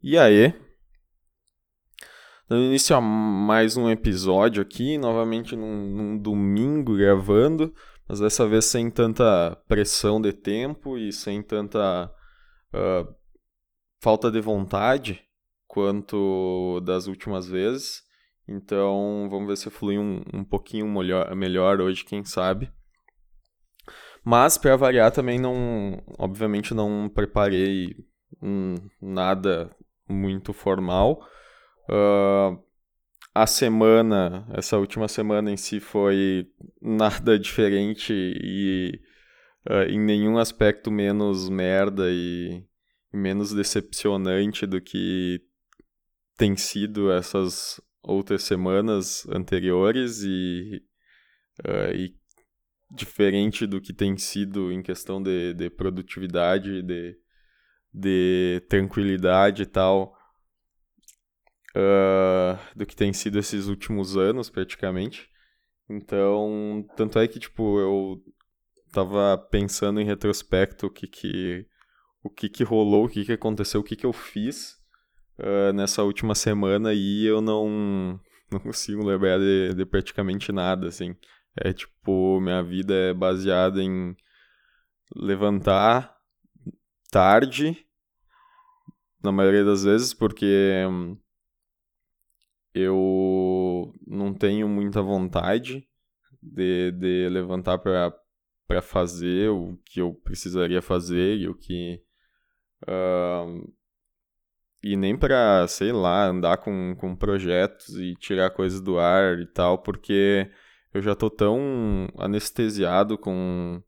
E aí? Dando início a mais um episódio aqui, novamente num, num, domingo gravando, mas dessa vez sem tanta pressão de tempo e sem tanta uh, falta de vontade quanto das últimas vezes. Então vamos ver se flui um, um pouquinho melhor, melhor hoje, quem sabe. Mas para variar também não, obviamente não preparei hum, nada muito formal. Uh, a semana, essa última semana em si foi nada diferente e uh, em nenhum aspecto menos merda e, e menos decepcionante do que tem sido essas outras semanas anteriores e, uh, e diferente do que tem sido em questão de, de produtividade, de de tranquilidade e tal uh, do que tem sido esses últimos anos, praticamente. Então, tanto é que, tipo, eu tava pensando em retrospecto o que que, o que, que rolou, o que, que aconteceu, o que, que eu fiz uh, nessa última semana e eu não, não consigo lembrar de, de praticamente nada, assim. É tipo, minha vida é baseada em levantar, tarde, na maioria das vezes, porque hum, eu não tenho muita vontade de, de levantar para fazer o que eu precisaria fazer e o que. Uh, e nem para, sei lá, andar com, com projetos e tirar coisas do ar e tal, porque eu já tô tão anestesiado com,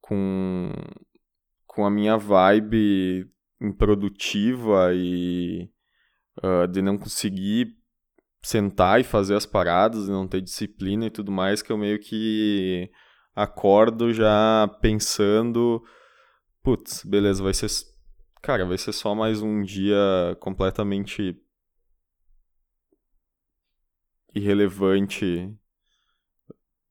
com, com a minha vibe improdutiva e uh, de não conseguir sentar e fazer as paradas e não ter disciplina e tudo mais, que eu meio que acordo já pensando, putz, beleza, vai ser, cara, vai ser só mais um dia completamente irrelevante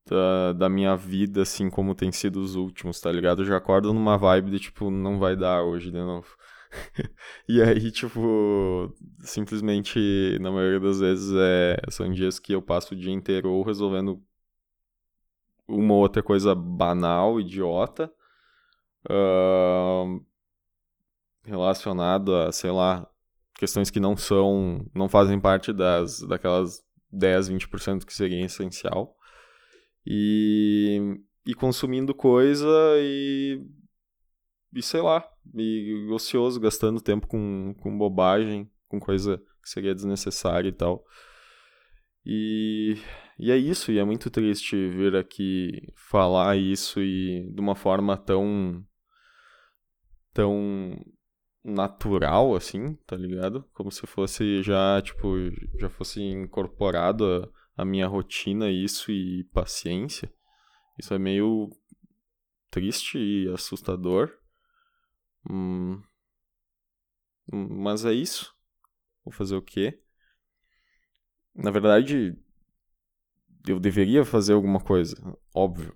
da, da minha vida, assim como tem sido os últimos, tá ligado? Eu já acordo numa vibe de tipo, não vai dar hoje de novo. e aí, tipo, simplesmente, na maioria das vezes, é, são dias que eu passo o dia inteiro ou resolvendo uma ou outra coisa banal, idiota, uh, relacionado a, sei lá, questões que não são, não fazem parte das, daquelas 10, 20% que seria essencial. E, e consumindo coisa e e sei lá, e ocioso, gastando tempo com, com bobagem, com coisa que seria desnecessária e tal. E, e é isso, e é muito triste vir aqui falar isso e de uma forma tão tão natural assim, tá ligado? Como se fosse já, tipo, já fosse incorporado a, a minha rotina isso e paciência. Isso é meio triste e assustador. Hum, mas é isso. Vou fazer o quê? Na verdade, eu deveria fazer alguma coisa, óbvio.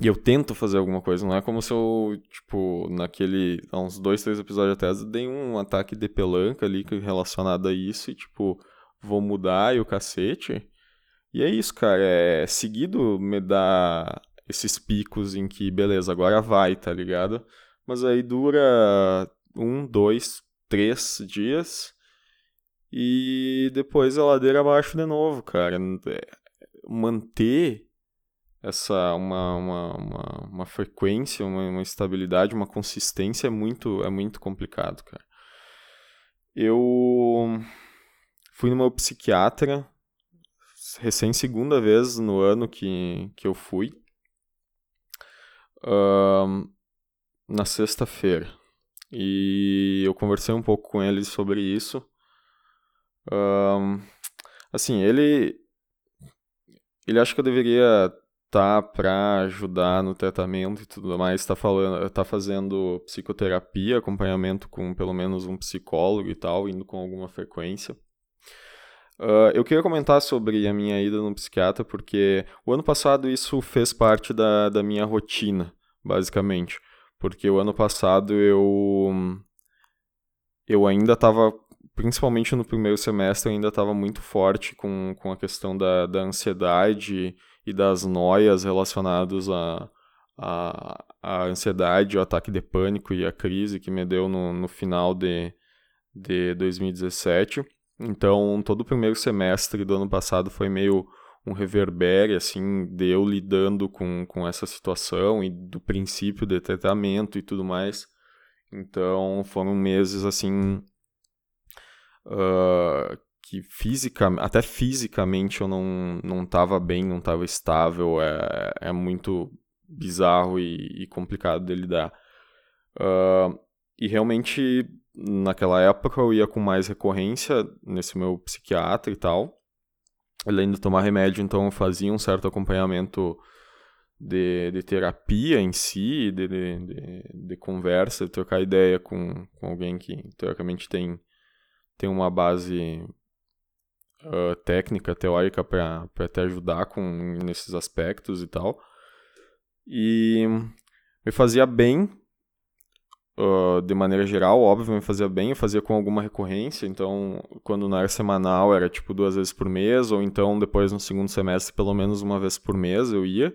E eu tento fazer alguma coisa, não é como se eu, tipo, naquele. Há uns dois, três episódios atrás, dei um ataque de pelanca ali relacionado a isso e, tipo, vou mudar e o cacete. E é isso, cara. É seguido me dá esses picos em que, beleza, agora vai, tá ligado? Mas aí dura um, dois, três dias e depois a ladeira abaixo de novo, cara. É, manter essa uma, uma, uma, uma frequência, uma, uma, estabilidade, uma consistência é muito, é muito complicado, cara. Eu fui meu psiquiatra recém segunda vez no ano que, que eu fui. Um, na sexta-feira. E eu conversei um pouco com ele sobre isso. Um, assim, ele. Ele acha que eu deveria tá para ajudar no tratamento e tudo mais, está falando, tá fazendo psicoterapia, acompanhamento com pelo menos um psicólogo e tal, indo com alguma frequência. Uh, eu queria comentar sobre a minha ida no psiquiatra, porque o ano passado isso fez parte da, da minha rotina, basicamente. Porque o ano passado eu eu ainda estava, principalmente no primeiro semestre, eu ainda estava muito forte com, com a questão da, da ansiedade e das noias relacionadas a, a, a ansiedade, o ataque de pânico e a crise que me deu no, no final de, de 2017. Então, todo o primeiro semestre do ano passado foi meio um reverbere, assim, de eu lidando com, com essa situação e do princípio de tratamento e tudo mais. Então, foram meses, assim, uh, que física, até fisicamente eu não, não tava bem, não tava estável, é, é muito bizarro e, e complicado de lidar. Uh, e realmente, naquela época, eu ia com mais recorrência nesse meu psiquiatra e tal. Além de tomar remédio, então fazia um certo acompanhamento de, de terapia em si, de, de, de, conversa, de trocar ideia com, com alguém que teoricamente tem, tem uma base uh, técnica, teórica para te ajudar com, nesses aspectos e tal. E me fazia bem, uh, de maneira geral, óbvio, me fazia bem, eu fazia com alguma recorrência, então quando não era semanal era tipo duas vezes por mês, ou então depois no segundo semestre pelo menos uma vez por mês eu ia.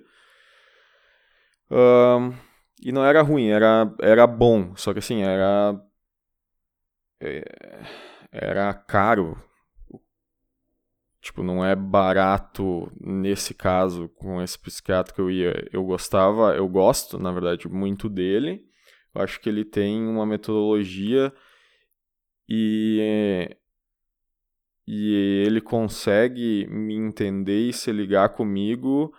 Uh, e não era ruim, era, era bom, só que assim, era. É, era caro Tipo, não é barato nesse caso com esse psiquiatra que eu ia. Eu gostava, eu gosto, na verdade, muito dele. Eu acho que ele tem uma metodologia e e ele consegue me entender e se ligar comigo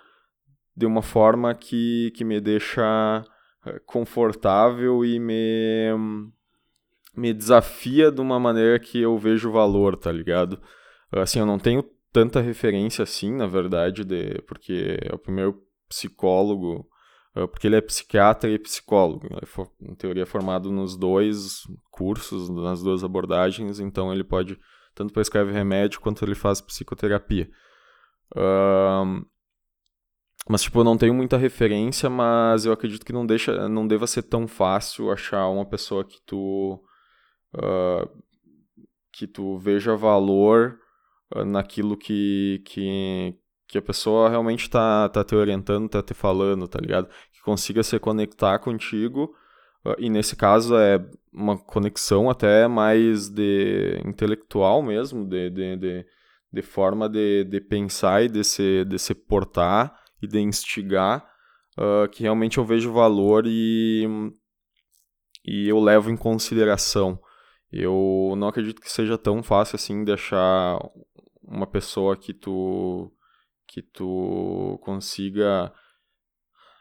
de uma forma que, que me deixa eh, confortável e me, me desafia de uma maneira que eu vejo valor, tá ligado? Assim, eu não tenho tanta referência assim, na verdade, de, porque é o primeiro psicólogo, porque ele é psiquiatra e psicólogo. Ele é, em teoria, formado nos dois cursos, nas duas abordagens, então ele pode tanto prescrever remédio quanto ele faz psicoterapia. Mas, tipo, eu não tenho muita referência, mas eu acredito que não, deixa, não deva ser tão fácil achar uma pessoa que tu. Uh, que tu veja valor ah, naquilo que, que, que a pessoa realmente está tá te orientando, está te falando, tá ligado? Que consiga se conectar contigo, uh, e nesse caso é uma conexão até mais de intelectual mesmo, de, de, de, de forma de, de pensar e de se, de se portar e de instigar, uh, que realmente eu vejo valor e, e eu levo em consideração. Eu não acredito que seja tão fácil assim deixar uma pessoa que tu que tu consiga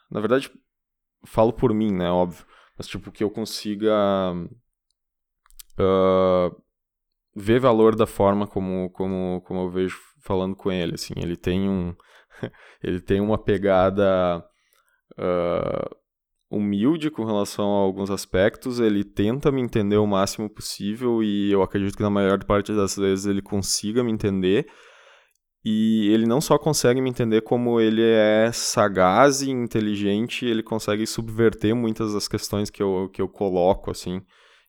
na verdade falo por mim né óbvio mas tipo que eu consiga uh, ver valor da forma como como como eu vejo falando com ele assim ele tem um ele tem uma pegada uh, humilde com relação a alguns aspectos, ele tenta me entender o máximo possível e eu acredito que na maior parte das vezes ele consiga me entender. E ele não só consegue me entender, como ele é sagaz e inteligente, ele consegue subverter muitas das questões que eu, que eu coloco, assim,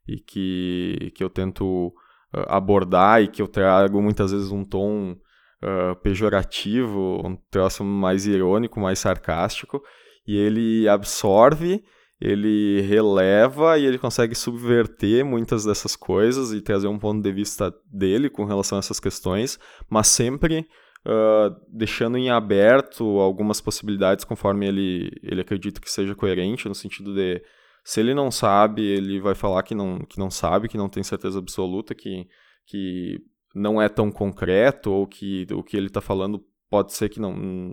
e que, que eu tento uh, abordar e que eu trago muitas vezes um tom uh, pejorativo, um troço mais irônico, mais sarcástico, e ele absorve, ele releva e ele consegue subverter muitas dessas coisas e trazer um ponto de vista dele com relação a essas questões, mas sempre uh, deixando em aberto algumas possibilidades conforme ele, ele acredita que seja coerente, no sentido de se ele não sabe, ele vai falar que não, que não sabe, que não tem certeza absoluta, que, que não é tão concreto, ou que o que ele está falando pode ser que não,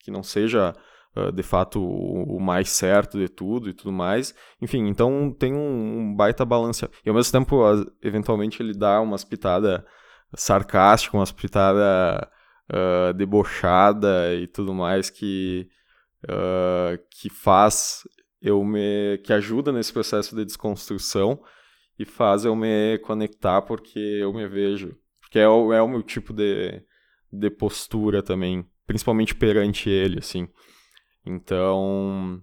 que não seja uh, de fato o, o, mais certo de tudo e tudo mais. Enfim, então tem um, um baita balança. E ao mesmo tempo, eventualmente, ele dá umas pitadas sarcásticas, umas pitadas uh, debochada e tudo mais que, uh, que faz eu me. que ajuda nesse processo de desconstrução e faz eu me conectar porque eu me vejo. Porque é o, é o meu tipo de, de postura também, principalmente perante ele, assim. Então,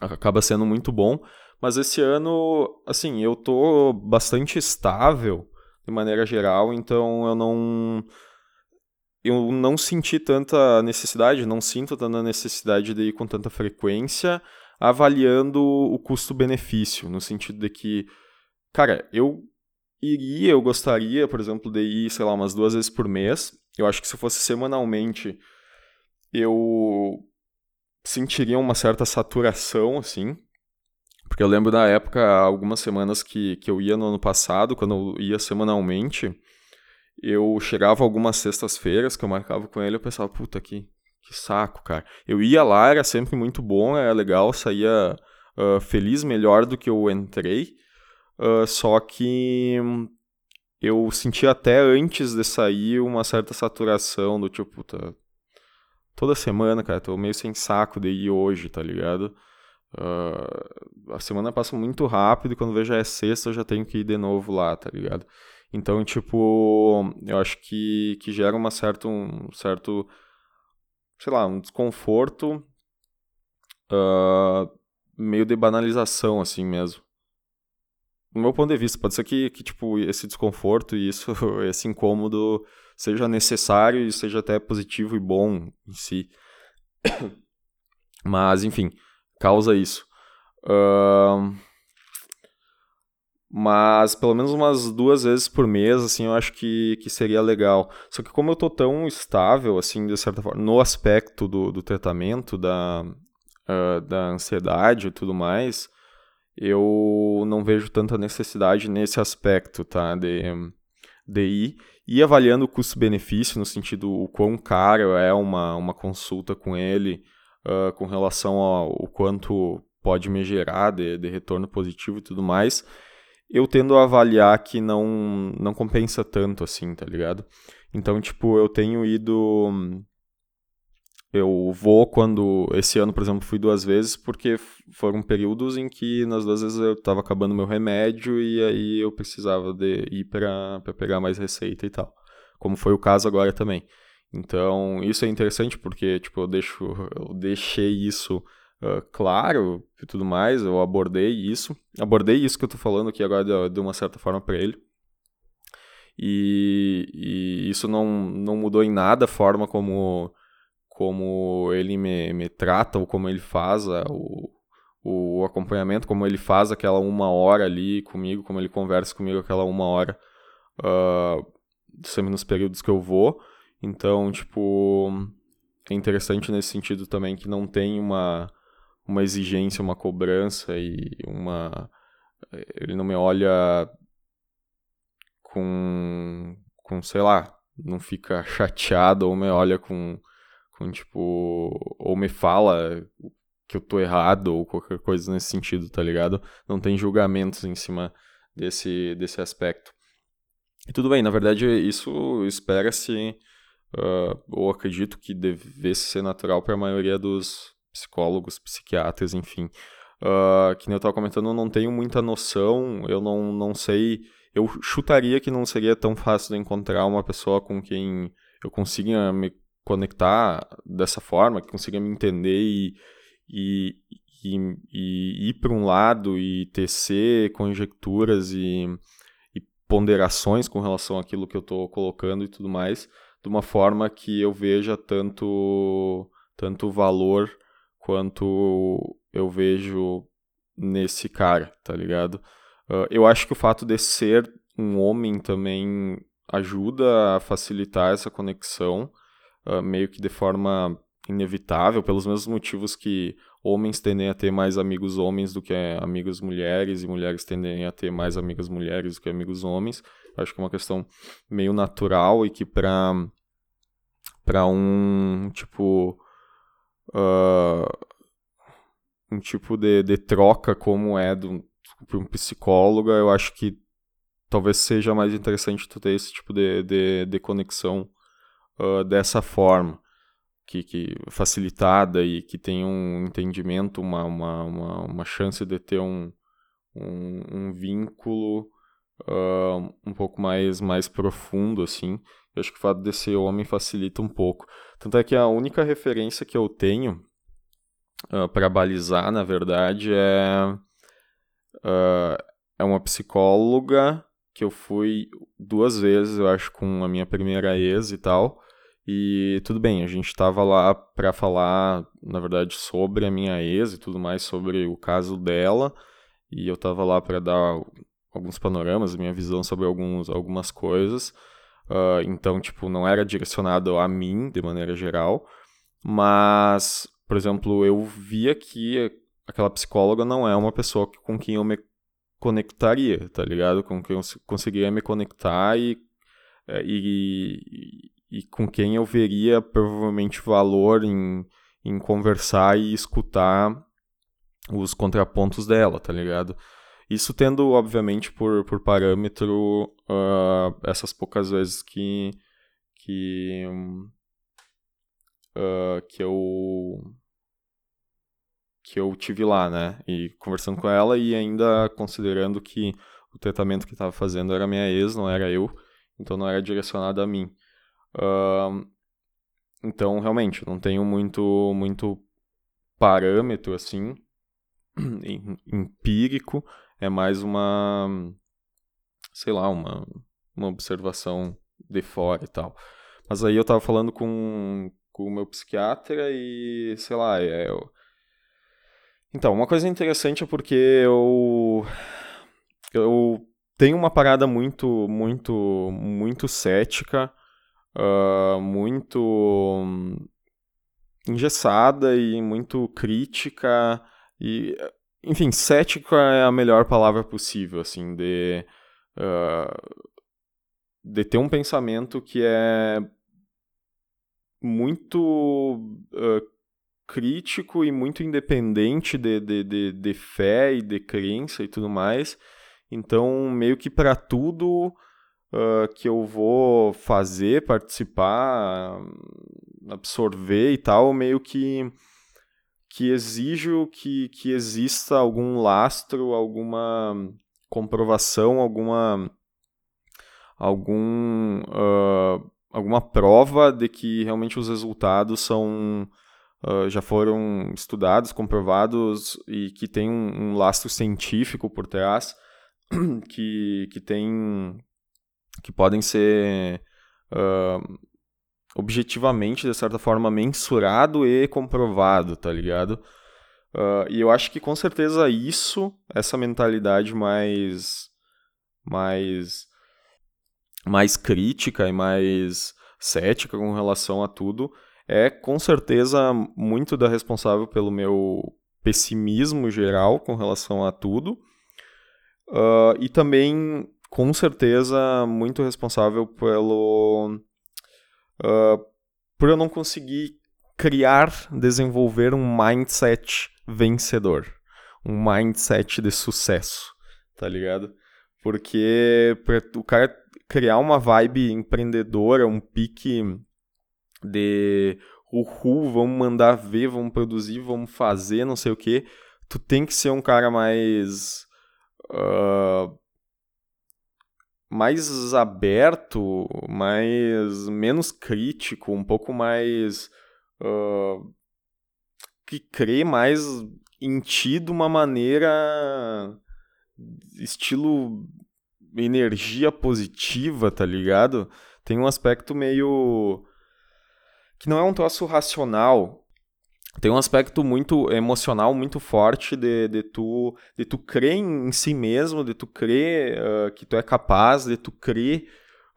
acaba sendo muito bom, Mas esse ano, assim, eu tô bastante estável de maneira geral, então eu não eu não senti tanta necessidade, não sinto tanta necessidade de ir com tanta frequência, avaliando o custo-benefício, no sentido de que, cara, eu iria, eu gostaria, por exemplo, de ir, sei lá, umas duas vezes por mês. Eu acho que se fosse semanalmente, eu sentiria uma certa saturação, assim. Porque eu lembro da época, algumas semanas que, que eu ia no ano passado, quando eu ia semanalmente, eu chegava algumas sextas-feiras que eu marcava com ele, eu pensava, puta, que, que saco, cara. Eu ia lá, era sempre muito bom, era legal, saía uh, feliz, melhor do que eu entrei. Uh, só que eu sentia até antes de sair uma certa saturação do tipo, puta, toda semana, cara, tô meio sem saco de ir hoje, tá ligado? Uh, a semana passa muito rápido e quando vejo é sexta eu já tenho que ir de novo lá, tá ligado? Então, tipo, eu acho que, que gera uma certa, um certo, sei lá, um desconforto uh, meio de banalização, assim mesmo. No meu ponto de vista, pode ser que, que tipo, esse desconforto e isso, esse incômodo seja necessário e seja até positivo e bom em si. Mas, enfim, causa isso. Uh, mas pelo menos umas duas vezes por mês, assim, eu acho que, que seria legal. Só que como eu tô tão estável, assim, de certa forma, no aspecto do, do tratamento, da, uh, da ansiedade e tudo mais, eu não vejo tanta necessidade nesse aspecto, tá, de, de ir. E avaliando o custo-benefício, no sentido o quão caro é uma, uma consulta com ele, uh, com relação ao quanto pode me gerar de, de retorno positivo e tudo mais, eu tendo a avaliar que não, não compensa tanto assim, tá ligado? Então, tipo, eu tenho ido. Eu vou quando. Esse ano, por exemplo, fui duas vezes, porque foram períodos em que nas duas vezes eu tava acabando meu remédio e aí eu precisava de ir pra, pra pegar mais receita e tal. Como foi o caso agora também. Então, isso é interessante porque, tipo, eu, deixo, eu deixei isso uh, claro e tudo mais, eu abordei isso. Abordei isso que eu tô falando aqui agora de, de uma certa forma para ele. E, e, isso não, não mudou em nada a forma como, como ele me, me trata ou como ele faz a, o, o acompanhamento, como ele faz aquela uma hora ali comigo, como ele conversa comigo aquela uma hora, uh, sempre nos períodos que eu vou. Então, tipo, é interessante nesse sentido também que não tem uma, uma exigência, uma cobrança e uma. Ele não me olha com. com sei lá, não fica chateado ou me olha com. com tipo. ou me fala que eu tô errado ou qualquer coisa nesse sentido, tá ligado? Não tem julgamentos em cima desse, desse aspecto. E tudo bem, na verdade, isso espera-se, uh, ou acredito que devesse ser natural para a maioria dos, psicólogos, psiquiatras, enfim. Uh, que nem eu estava comentando, eu não tenho muita noção, eu não, não sei. Eu chutaria que não seria tão fácil de encontrar uma pessoa com quem eu consiga me conectar dessa forma, que consiga me entender e, e, e, e ir para um lado e tecer conjecturas e, e ponderações com relação àquilo que eu estou colocando e tudo mais, de uma forma que eu veja tanto, tanto valor quanto eu vejo nesse cara, tá ligado? Uh, eu acho que o fato de ser um homem também ajuda a facilitar essa conexão, uh, meio que de forma inevitável, pelos mesmos motivos que homens tendem a ter mais amigos homens do que amigos mulheres, e mulheres tendem a ter mais amigas mulheres do que amigos homens. Acho que é uma questão meio natural e que para para um tipo uh, um tipo de, de troca como é do, para um psicólogo, eu acho que talvez seja mais interessante tu ter esse tipo de, de, de conexão uh, dessa forma, que, que facilitada e que tem um entendimento, uma, uma, uma, uma chance de ter um, um, um vínculo uh, um pouco mais, mais profundo, assim. Eu acho que o fato de ser homem facilita um pouco. Tanto é que a única referência que eu tenho uh, ah, para balizar, na verdade, é, uh, é uma psicóloga que eu fui duas vezes, eu acho, com a minha primeira ex e tal. E tudo bem, a gente tava lá para falar, na verdade, sobre a minha ex e tudo mais, sobre o caso dela. E eu tava lá para dar alguns panoramas, minha visão sobre alguns, algumas coisas. Uh, então, tipo, não era direcionado a mim, de maneira geral. Mas, por exemplo, eu via que aquela psicóloga não é uma pessoa com quem eu me conectaria, tá ligado? Com quem eu conseguiria me conectar e, é, e, e com quem eu veria provavelmente valor em, em conversar e escutar os contrapontos dela, tá ligado? Isso tendo, obviamente, por, por parâmetro uh, essas poucas vezes que, que, uh, que eu que eu tive lá, né? E conversando com ela e ainda considerando que o tratamento que estava fazendo era minha ex, não era eu, então não era direcionado a mim. Uh, então, realmente, não tenho muito, muito parâmetro, assim, empírico, é mais uma, sei lá, uma, uma observação de fora e tal. Mas aí eu tava falando com, com o meu psiquiatra e, sei lá, é... Eu... Então, uma coisa interessante é porque eu... Eu tenho uma parada muito, muito, muito cética uh, muito engessada e muito crítica e enfim cética é a melhor palavra possível assim de uh, de ter um pensamento que é muito uh, crítico e muito independente de, de, de, de, fé e de crença e tudo mais. Então, meio que para tudo uh, que eu vou fazer, participar, absorver e tal, meio que que exijo que, que exista algum lastro, alguma comprovação, alguma algum uh, alguma prova de que realmente os resultados são uh, já foram estudados, comprovados e que tem um, um lastro científico por trás que, que tem que podem ser uh, objetivamente, de certa forma, mensurado e comprovado, tá ligado? Uh, e eu acho que com certeza isso, essa mentalidade mais, mais, mais crítica e mais cética com relação a tudo, é com certeza muito da responsável pelo meu pessimismo geral com relação a tudo. Uh, e também com certeza muito responsável pelo uh, por eu não conseguir criar, desenvolver um mindset vencedor, um mindset de sucesso, tá ligado? Porque o cara criar uma vibe empreendedora, um pique de uhul, vamos mandar ver, vamos produzir, vamos fazer, não sei o que, tu tem que ser um cara mais uh, mais aberto, mais menos crítico, um pouco mais uh, que crê mais em ti de uma maneira estilo energia positiva, tá ligado? Tem um aspecto meio que não é um troço racional, tem um aspecto muito emocional muito forte de, de, tu, de tu crer em si mesmo, de tu crer uh, que tu é capaz, de tu crer,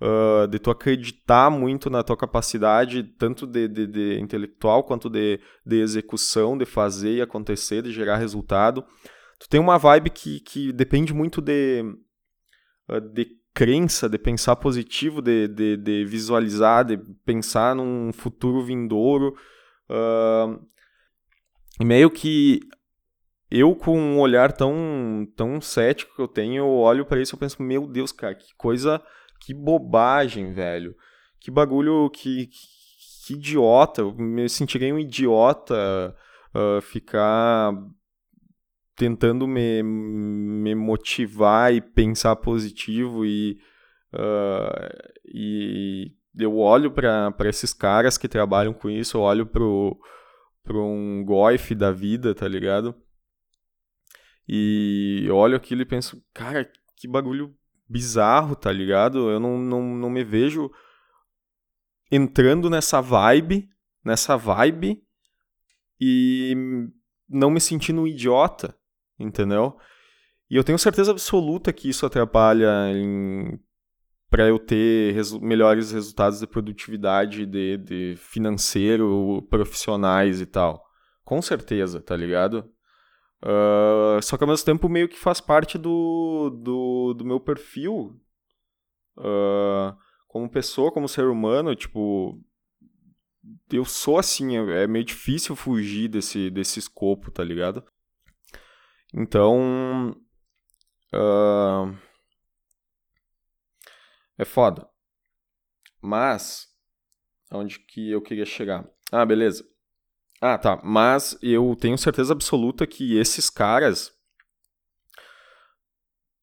uh, de tu acreditar muito na tua capacidade, tanto de, de, de, intelectual quanto de, de execução, de fazer e acontecer, de gerar resultado. Tu tem uma vibe que, que depende muito de, uh, de crença, de pensar positivo, de, de, de visualizar, de pensar num futuro vindouro. Uh, meio que eu, com um olhar tão, tão cético que eu tenho, eu olho para isso e penso, meu Deus, cara, que coisa, que bobagem, velho. Que bagulho, que, que, que idiota. Eu me sentirei um idiota uh, ficar tentando me, me motivar e pensar positivo e, uh, e eu olho para esses caras que trabalham com isso, eu olho pro para um Goif da vida, tá ligado? E eu olho aquilo e penso, cara, que bagulho bizarro, tá ligado? Eu não, não, não me vejo entrando nessa vibe, nessa vibe e não me sentindo um idiota, entendeu? E eu tenho certeza absoluta que isso atrapalha para eu ter resu melhores resultados de produtividade, de, de financeiro, profissionais e tal. Com certeza, tá ligado? Uh, só que ao mesmo tempo meio que faz parte do, do, do meu perfil uh, como pessoa, como ser humano, tipo, eu sou assim, é, é meio difícil fugir desse, desse escopo, tá ligado? Então. Uh, é foda. Mas. Onde que eu queria chegar? Ah, beleza. Ah, tá. Mas eu tenho certeza absoluta que esses caras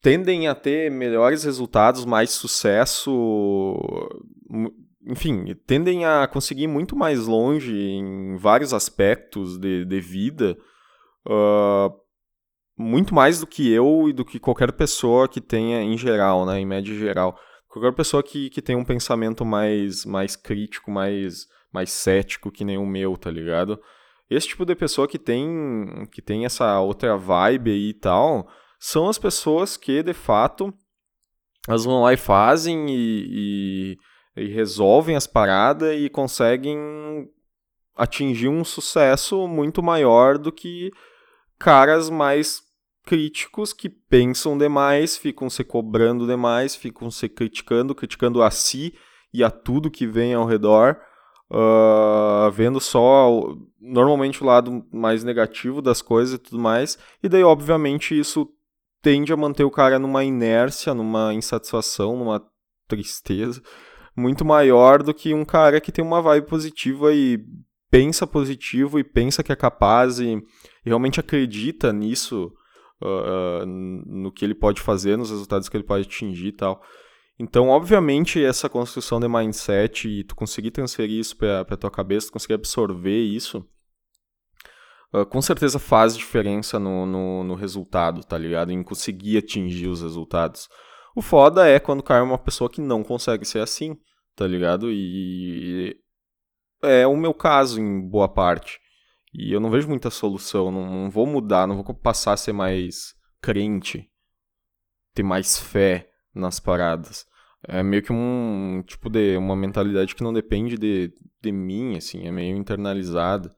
tendem a ter melhores resultados, mais sucesso, enfim, tendem a conseguir muito mais longe em vários aspectos de, de vida, uh, muito mais do que eu e do que qualquer pessoa que tenha em geral, né, em média geral. Qualquer pessoa que, que tenha um pensamento mais, mais crítico, mais, mais cético que nem o meu, tá ligado? Esse tipo de pessoa que tem, que tem essa outra vibe aí e tal, são as pessoas que, de fato, elas vão lá e fazem e, e e resolvem as paradas e conseguem atingir um sucesso muito maior do que caras mais críticos que pensam demais, ficam se cobrando demais, ficam se criticando, criticando a si e a tudo que vem ao redor, uh, vendo só normalmente o lado mais negativo das coisas e tudo mais, e daí obviamente isso tende a manter o cara numa inércia, numa insatisfação, numa tristeza muito maior do que um cara que tem uma vibe positiva e pensa positivo e pensa que é capaz e, e realmente acredita nisso, uh, no que ele pode fazer, nos resultados que ele pode atingir e tal. Então, obviamente, essa construção de mindset e tu conseguir transferir isso para a tua cabeça, tu conseguir absorver isso, uh, com certeza faz diferença no, no, no, resultado, tá ligado? Em conseguir atingir os resultados. O foda é quando cai uma pessoa que não consegue ser assim tá ligado? E é o meu caso em boa parte. E eu não vejo muita solução, não, não vou mudar, não vou passar a ser mais crente, ter mais fé nas paradas. É meio que um tipo de uma mentalidade que não depende de, de mim, assim, é meio internalizada.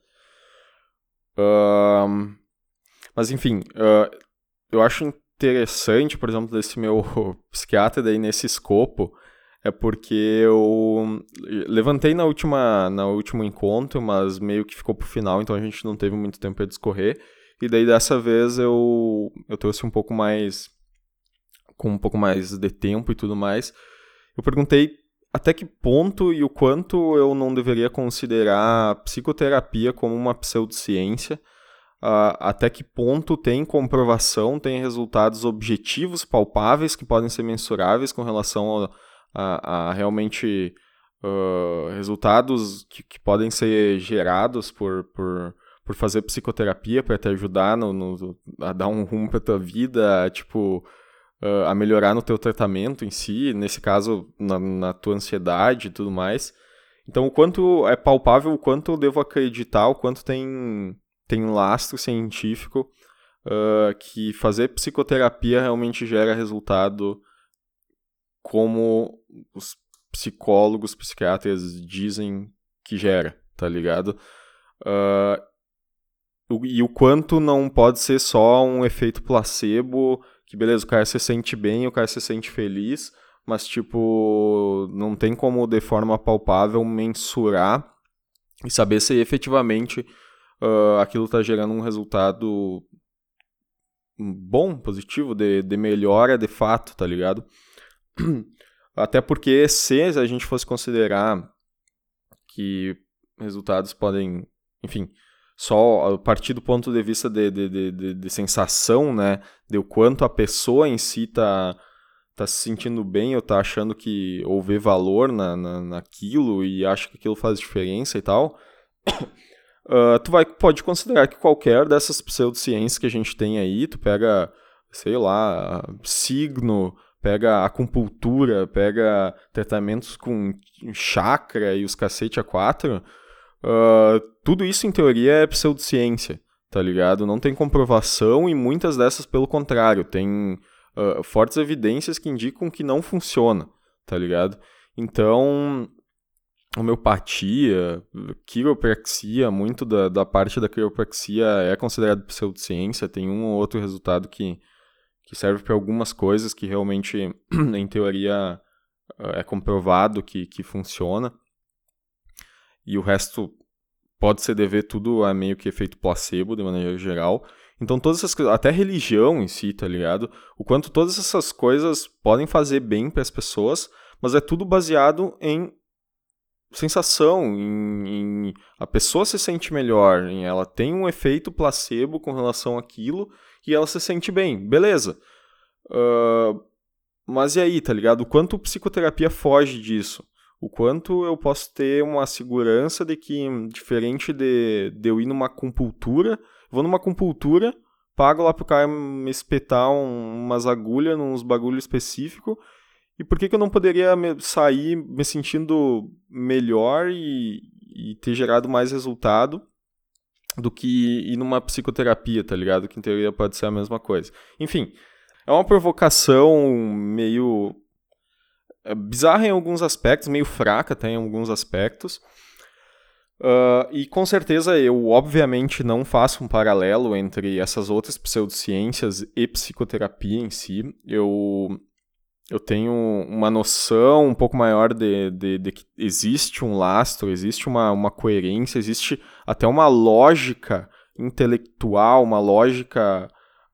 Mas enfim, uh, eu acho interessante, por exemplo, desse meu psiquiatra daí nesse escopo, é porque eu levantei na última na último encontro, mas meio que ficou pro final, então a gente não teve muito tempo para discorrer. E daí dessa vez eu eu trouxe um pouco mais com um pouco mais de tempo e tudo mais. Eu perguntei até que ponto e o quanto eu não deveria considerar a psicoterapia como uma pseudociência. Uh, até que ponto tem comprovação, tem resultados objetivos, palpáveis, que podem ser mensuráveis com relação ao, a, a realmente uh, resultados que, que, podem ser gerados por, por, por fazer psicoterapia para te ajudar no, no, a dar um rumo para tua vida, a, tipo, uh, a melhorar no teu tratamento em si, nesse caso na, na tua ansiedade e tudo mais. Então, o quanto é palpável, o quanto eu devo acreditar, o quanto tem, tem lastro científico uh, que fazer psicoterapia realmente gera resultado como os psicólogos, psiquiatras dizem que gera, tá ligado? Uh, e o quanto não pode ser só um efeito placebo, que beleza, o cara se sente bem, o cara se sente feliz, mas tipo, não tem como de forma palpável mensurar e saber se efetivamente uh, aquilo está gerando um resultado bom, positivo, de, de melhora de fato, tá ligado? Até porque se a gente fosse considerar que resultados podem, enfim, só a partir do ponto de vista de, de, de, de, sensação, né, de o quanto a pessoa em si tá, tá se sentindo bem ou tá achando que, ou vê valor na, na, naquilo e acha que aquilo faz diferença e tal, uh, tu vai, pode considerar que qualquer dessas pseudociências que a gente tem aí, tu pega, sei lá, signo, pega acupuntura, pega tratamentos com chakra e os cacete a quatro, uh, tudo isso em teoria é pseudociência, tá ligado? Não tem comprovação e muitas dessas, pelo contrário, tem uh, fortes evidências que indicam que não funciona, tá ligado? Então, homeopatia, quiropraxia, muito da, da parte da quiropraxia é considerado pseudociência, tem um ou outro resultado que, que serve para algumas coisas que realmente, em teoria, é comprovado que, que funciona. E o resto pode ser dever tudo a meio que efeito placebo, de maneira geral. Então, todas essas coisas, até religião em si, tá ligado? O quanto todas essas coisas podem fazer bem para as pessoas, mas é tudo baseado em sensação, em, em, a pessoa se sente melhor, em ela tem um efeito placebo com relação àquilo e ela se sente bem, beleza. Uh, mas e aí, tá ligado? O quanto psicoterapia foge disso? O quanto eu posso ter uma segurança de que, diferente de, de eu ir numa compultura, vou numa compultura, pago lá pro cara me espetar um, umas agulhas nos bagulho específico e por que, que eu não poderia me, sair me sentindo melhor e, e ter gerado mais resultado do que ir numa psicoterapia, tá ligado? Que em teoria pode ser a mesma coisa. Enfim, é uma provocação meio é, bizarra em alguns aspectos, meio fraca até em alguns aspectos. Uh, e com certeza eu, obviamente, não faço um paralelo entre essas outras pseudociências e psicoterapia em si. Eu eu tenho uma noção um pouco maior de, de, de, que existe um lastro, existe uma, uma coerência, existe até uma lógica intelectual, uma lógica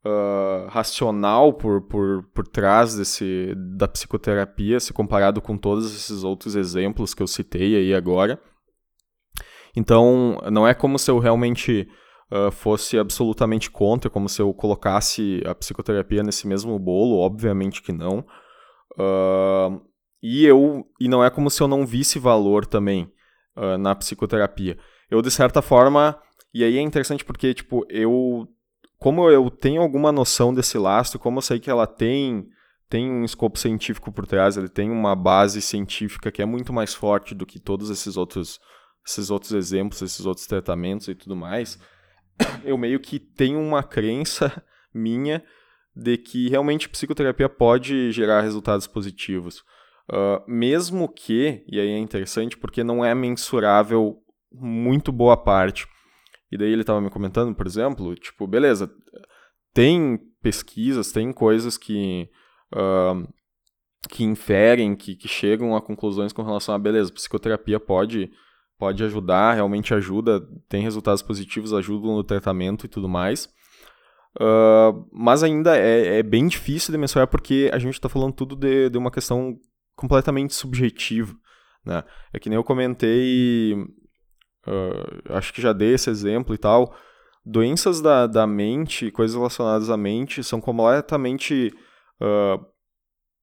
uh, racional por, por, por trás desse, da psicoterapia, se comparado com todos esses outros exemplos que eu citei aí agora. Então, não é como se eu realmente uh, fosse absolutamente contra, como se eu colocasse a psicoterapia nesse mesmo bolo, obviamente que não. Uh, e eu e não é como se eu não visse valor também uh, na psicoterapia. Eu de certa forma e aí é interessante porque tipo eu como eu tenho alguma noção desse lastro, como eu sei que ela tem tem um escopo científico por trás, ele tem uma base científica que é muito mais forte do que todos esses outros esses outros exemplos, esses outros tratamentos e tudo mais. Eu meio que tenho uma crença minha de que realmente psicoterapia pode gerar resultados positivos. Uh, mesmo que, e aí é interessante porque não é mensurável muito boa parte. E daí ele estava me comentando, por exemplo, tipo, beleza, tem pesquisas, tem coisas que, uh, que inferem, que, que chegam a conclusões com relação a, beleza, psicoterapia pode, pode ajudar, realmente ajuda, tem resultados positivos, ajudam no tratamento e tudo mais. Uh, mas ainda é, é, bem difícil de mensurar porque a gente está falando tudo de, de, uma questão completamente subjetiva. Né? É que nem eu comentei, uh, acho que já dei esse exemplo e tal. Doenças da, da mente, coisas relacionadas à mente, são completamente uh,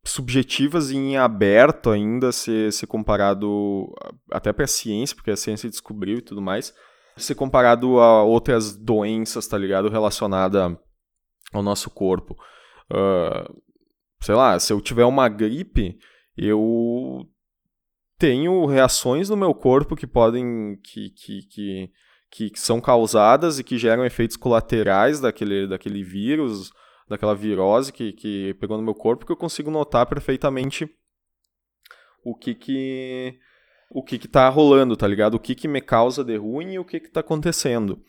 subjetivas e em aberto ainda se, se comparado até para a ciência, porque a ciência descobriu e tudo mais se comparado a outras doenças, tá ligado? Relacionada ao nosso corpo. Uh, sei lá, se eu tiver uma gripe, eu tenho reações no meu corpo que podem. que, que, que, que são causadas e que geram efeitos colaterais daquele, daquele vírus, daquela virose que, que pegou no meu corpo, que eu consigo notar perfeitamente o que que o que que tá rolando, tá ligado? O que que me causa de ruim e o que que tá acontecendo.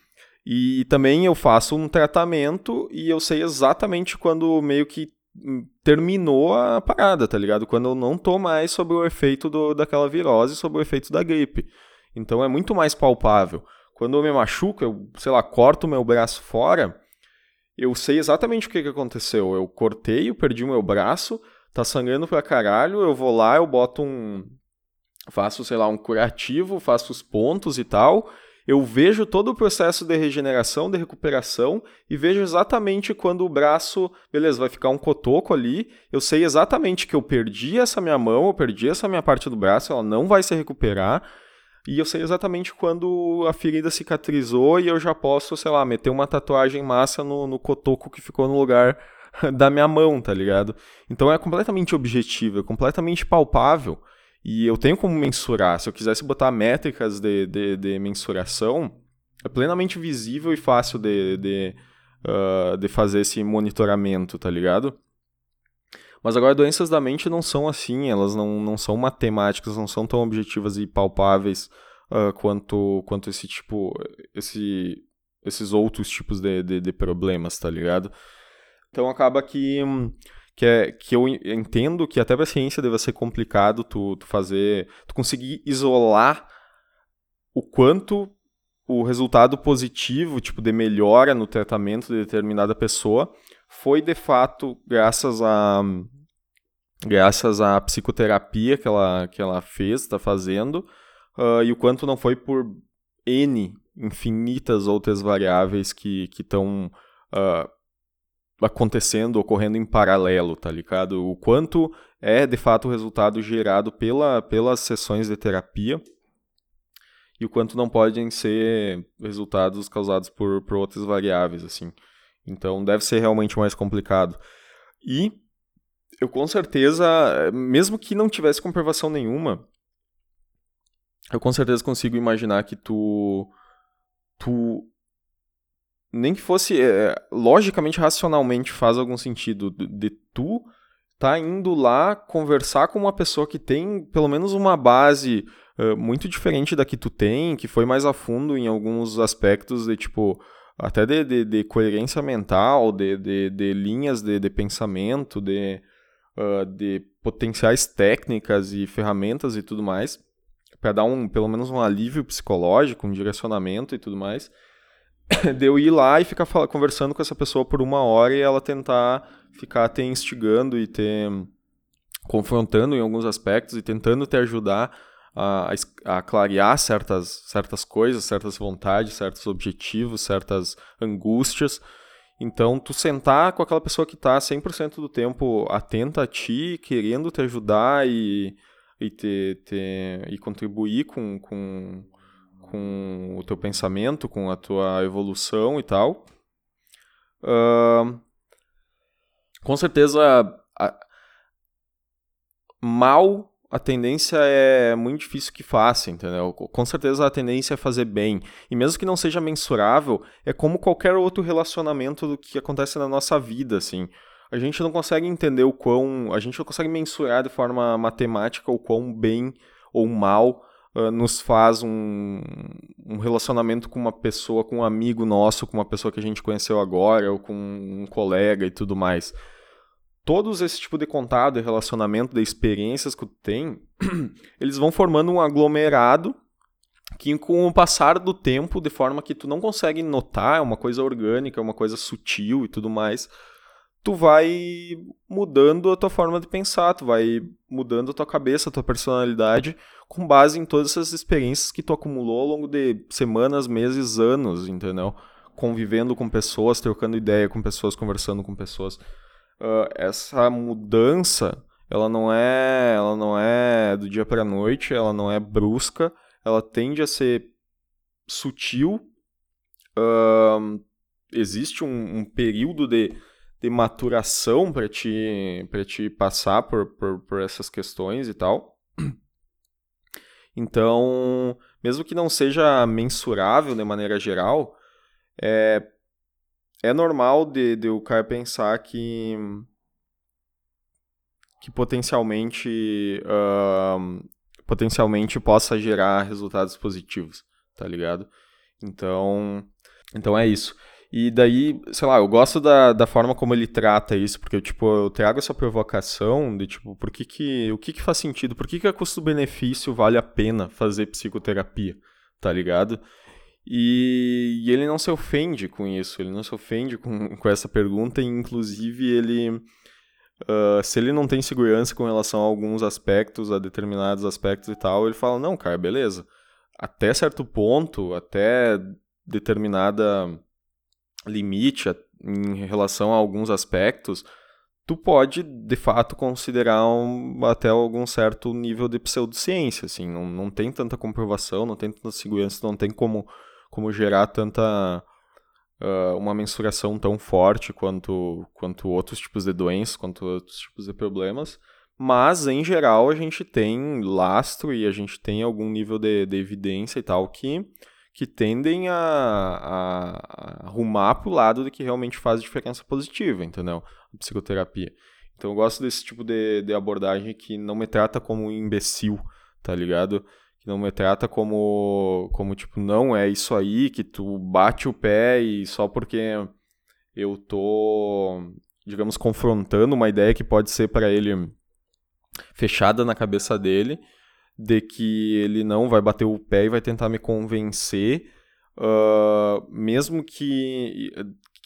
E também eu faço um tratamento e eu sei exatamente quando meio que hum, terminou a parada, tá ligado? Quando eu não tô mais sob o efeito do, daquela virose, sob o efeito da gripe. Então é muito mais palpável. Quando eu me machuco, eu, sei lá, corto o meu braço fora, eu sei exatamente o que, que aconteceu. Eu cortei, eu perdi o meu braço, tá sangrando pra caralho, eu vou lá, eu boto um, faço, sei lá, um curativo, faço os pontos e tal. Eu vejo todo o processo de regeneração, de recuperação e vejo exatamente quando o braço, beleza, vai ficar um cotoco ali. Eu sei exatamente que eu perdi essa minha mão, eu perdi essa minha parte do braço, ela não vai se recuperar. e eu sei exatamente quando a ferida cicatrizou e eu já posso, sei lá, meter uma tatuagem massa no, no cotoco que ficou no lugar da minha mão, tá ligado? Então é completamente objetivo, é completamente palpável e eu tenho como mensurar. Se eu quisesse botar métricas de, de, de mensuração, é plenamente visível e fácil de, de, uh, de fazer esse monitoramento, tá ligado? Mas agora, doenças da mente não são assim, elas não, não são matemáticas, não são tão objetivas e palpáveis uh, quanto, quanto esse tipo, esse, esses outros tipos de, de, de, problemas, tá ligado? Então acaba que, que, é, que eu entendo que até pra ciência deve ser complicado tu, tu fazer, tu conseguir isolar o quanto o resultado positivo, tipo, de melhora no tratamento de determinada pessoa, foi de fato graças a graças à psicoterapia que ela, que ela fez, está fazendo, uh, e o quanto não foi por N infinitas outras variáveis que estão uh, acontecendo, ocorrendo em paralelo, tá ligado? O quanto é de fato o resultado gerado pela, pelas sessões de terapia e o quanto não podem ser resultados causados por, por outras variáveis, assim. Então deve ser realmente mais complicado. E eu com certeza, mesmo que não tivesse comprovação nenhuma, eu com certeza consigo imaginar que tu. Tu. Nem que fosse. É, logicamente, racionalmente faz algum sentido de, de tu tá indo lá conversar com uma pessoa que tem pelo menos uma base uh, muito diferente da que tu tem, que foi mais a fundo em alguns aspectos de tipo até de, de, de coerência mental, de, de, linhas de, de pensamento, de, uh, de potenciais técnicas e ferramentas e tudo mais, para dar um, pelo menos um alívio psicológico, um direcionamento e tudo mais, de eu ir lá e ficar conversando com essa pessoa por uma hora e ela tentar ficar te instigando e te confrontando em alguns aspectos e tentando te ajudar a, a clarear certas, certas coisas, certas vontades, certos objetivos, certas angústias. Então, tu sentar com aquela pessoa que está 100% do tempo atenta a ti, querendo te ajudar e, e, te, te, e contribuir com, com, com o teu pensamento, com a tua evolução e tal. Uh, com certeza, a, mal a tendência é muito difícil que faça, entendeu? Com certeza a tendência é fazer bem. E mesmo que não seja mensurável, é como qualquer outro relacionamento do que acontece na nossa vida, assim. A gente não consegue entender o quão. A gente não consegue mensurar de forma matemática o quão bem ou mal uh, nos faz um, um relacionamento com uma pessoa, com um amigo nosso, com uma pessoa que a gente conheceu agora, ou com um colega e tudo mais. Todos esse tipo de contato, de relacionamento, de experiências que tu tem, eles vão formando um aglomerado que com o passar do tempo, de forma que tu não consegue notar, é uma coisa orgânica, é uma coisa sutil e tudo mais, tu vai mudando a tua forma de pensar, tu vai mudando a tua cabeça, a tua personalidade, com base em todas essas experiências que tu acumulou ao longo de semanas, meses, anos, entendeu? Convivendo com pessoas, trocando ideia com pessoas, conversando com pessoas uh, essa mudança ela não é ela não é do dia para noite ela não é brusca ela tende a ser sutil uh, existe um, um, período de, de maturação para te para te passar por, por, por essas questões e tal então mesmo que não seja mensurável de maneira geral é, é normal de, de o cara pensar que que potencialmente uh, potencialmente possa gerar resultados positivos, tá ligado? Então, então é isso. E daí, sei lá, eu gosto da, da forma como ele trata isso, porque tipo, eu trago essa provocação de tipo, por que que, o que que faz sentido? Por que que a custo-benefício vale a pena fazer psicoterapia, tá ligado? E, e, ele não se ofende com isso, ele não se ofende com, com essa pergunta, e inclusive ele. Uh, se ele não tem segurança com relação a alguns aspectos, a determinados aspectos e tal, ele fala: não, cara, beleza. Até certo ponto, até determinada limite em relação a alguns aspectos, tu pode, de fato, considerar um, até algum certo nível de pseudociência, assim, não, não tem tanta comprovação, não tem tanta segurança, não tem como, como gerar tanta... Uh, uma mensuração tão forte quanto, quanto outros tipos de doenças, quanto outros tipos de problemas, mas, em geral, a gente tem lastro e a gente tem algum nível de, de evidência e tal que que tendem a, a, a arrumar pro lado de que realmente faz diferença positiva, entendeu? A psicoterapia. Então eu gosto desse tipo de, de abordagem que não me trata como um imbecil, tá ligado? Que não me trata como, como, tipo, não é isso aí, que tu bate o pé e só porque eu tô, digamos, confrontando uma ideia que pode ser para ele fechada na cabeça dele, de que ele não vai bater o pé e vai tentar me convencer, uh, mesmo que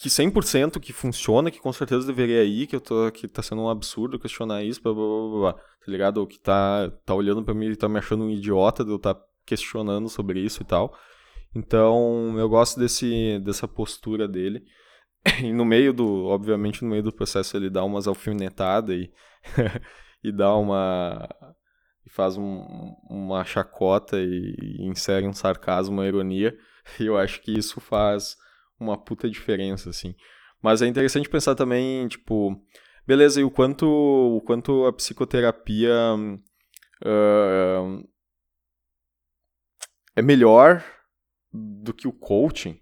que 100% que funciona, que com certeza deveria ir, que eu tô que tá sendo um absurdo questionar isso, blá, blá, blá, blá, tá ligado? Ou que tá tá olhando para mim e tá me achando um idiota de eu estar tá questionando sobre isso e tal. Então, eu gosto desse dessa postura dele. E no meio do, obviamente, no meio do processo ele dá umas alfinetadas e e dá uma e faz um, uma chacota e, e, insere um sarcasmo, uma ironia, e eu acho que isso faz uma puta diferença, assim. Mas é interessante pensar também, tipo, beleza, e o quanto, o quanto a psicoterapia uh, é melhor do que o coaching,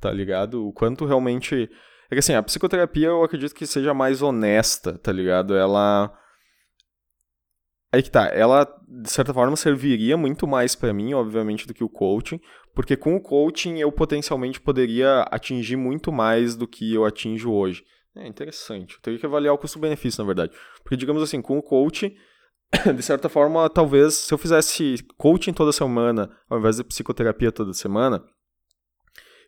tá ligado? O quanto realmente... É que assim, a psicoterapia eu acredito que seja mais honesta, tá ligado? Ela Aí que tá, ela de certa forma serviria muito mais para mim, obviamente, do que o coaching, porque com o coaching eu potencialmente poderia atingir muito mais do que eu atinjo hoje. É interessante, eu teria que avaliar o custo-benefício, na verdade. Porque, digamos assim, com o coaching, de certa forma, talvez se eu fizesse coaching toda semana, ao invés de psicoterapia toda semana,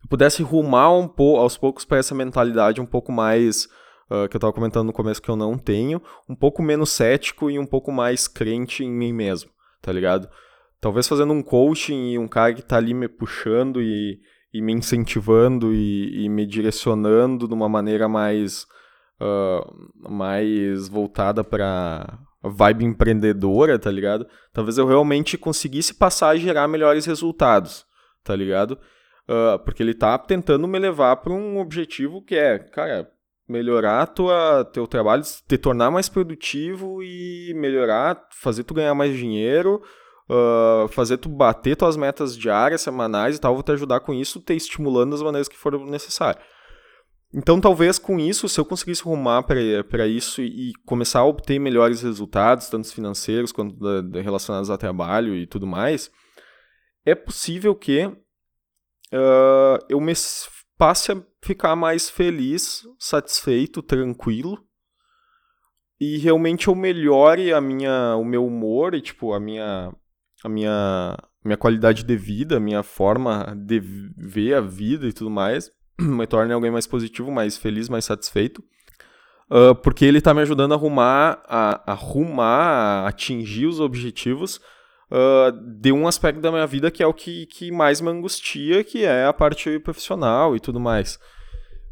eu pudesse rumar um pouco aos poucos para essa mentalidade um pouco mais uh, que eu estava comentando no começo que eu não tenho, um pouco menos cético e um pouco mais crente em mim mesmo, tá ligado? Talvez fazendo um coaching e um cara que tá ali me puxando e, e me incentivando e, e, me direcionando de uma maneira mais, uh, mais voltada para vibe empreendedora, tá ligado? Talvez eu realmente conseguisse passar a gerar melhores resultados, tá ligado? Uh, porque ele tá tentando me levar para um objetivo que é, cara, melhorar tua, teu trabalho, te tornar mais produtivo e melhorar, fazer tu ganhar mais dinheiro, uh, fazer tu bater tuas metas diárias, semanais e tal, vou te ajudar com isso, te estimulando das maneiras que for necessário. Então, talvez com isso, se eu conseguisse arrumar para isso e, e, começar a obter melhores resultados, tanto financeiros quanto da, da relacionados ao trabalho e tudo mais, é possível que uh, eu me passe a ficar mais feliz, satisfeito, tranquilo. E realmente eu melhore a minha, o meu humor e tipo a minha a minha minha qualidade de vida, a minha forma de ver a vida e tudo mais, me torne alguém mais positivo, mais feliz, mais satisfeito. Uh, porque ele está me ajudando a arrumar, a, a arrumar, a atingir os objetivos uh, de um aspecto da minha vida que é o que, que mais me angustia, que é a parte profissional e tudo mais.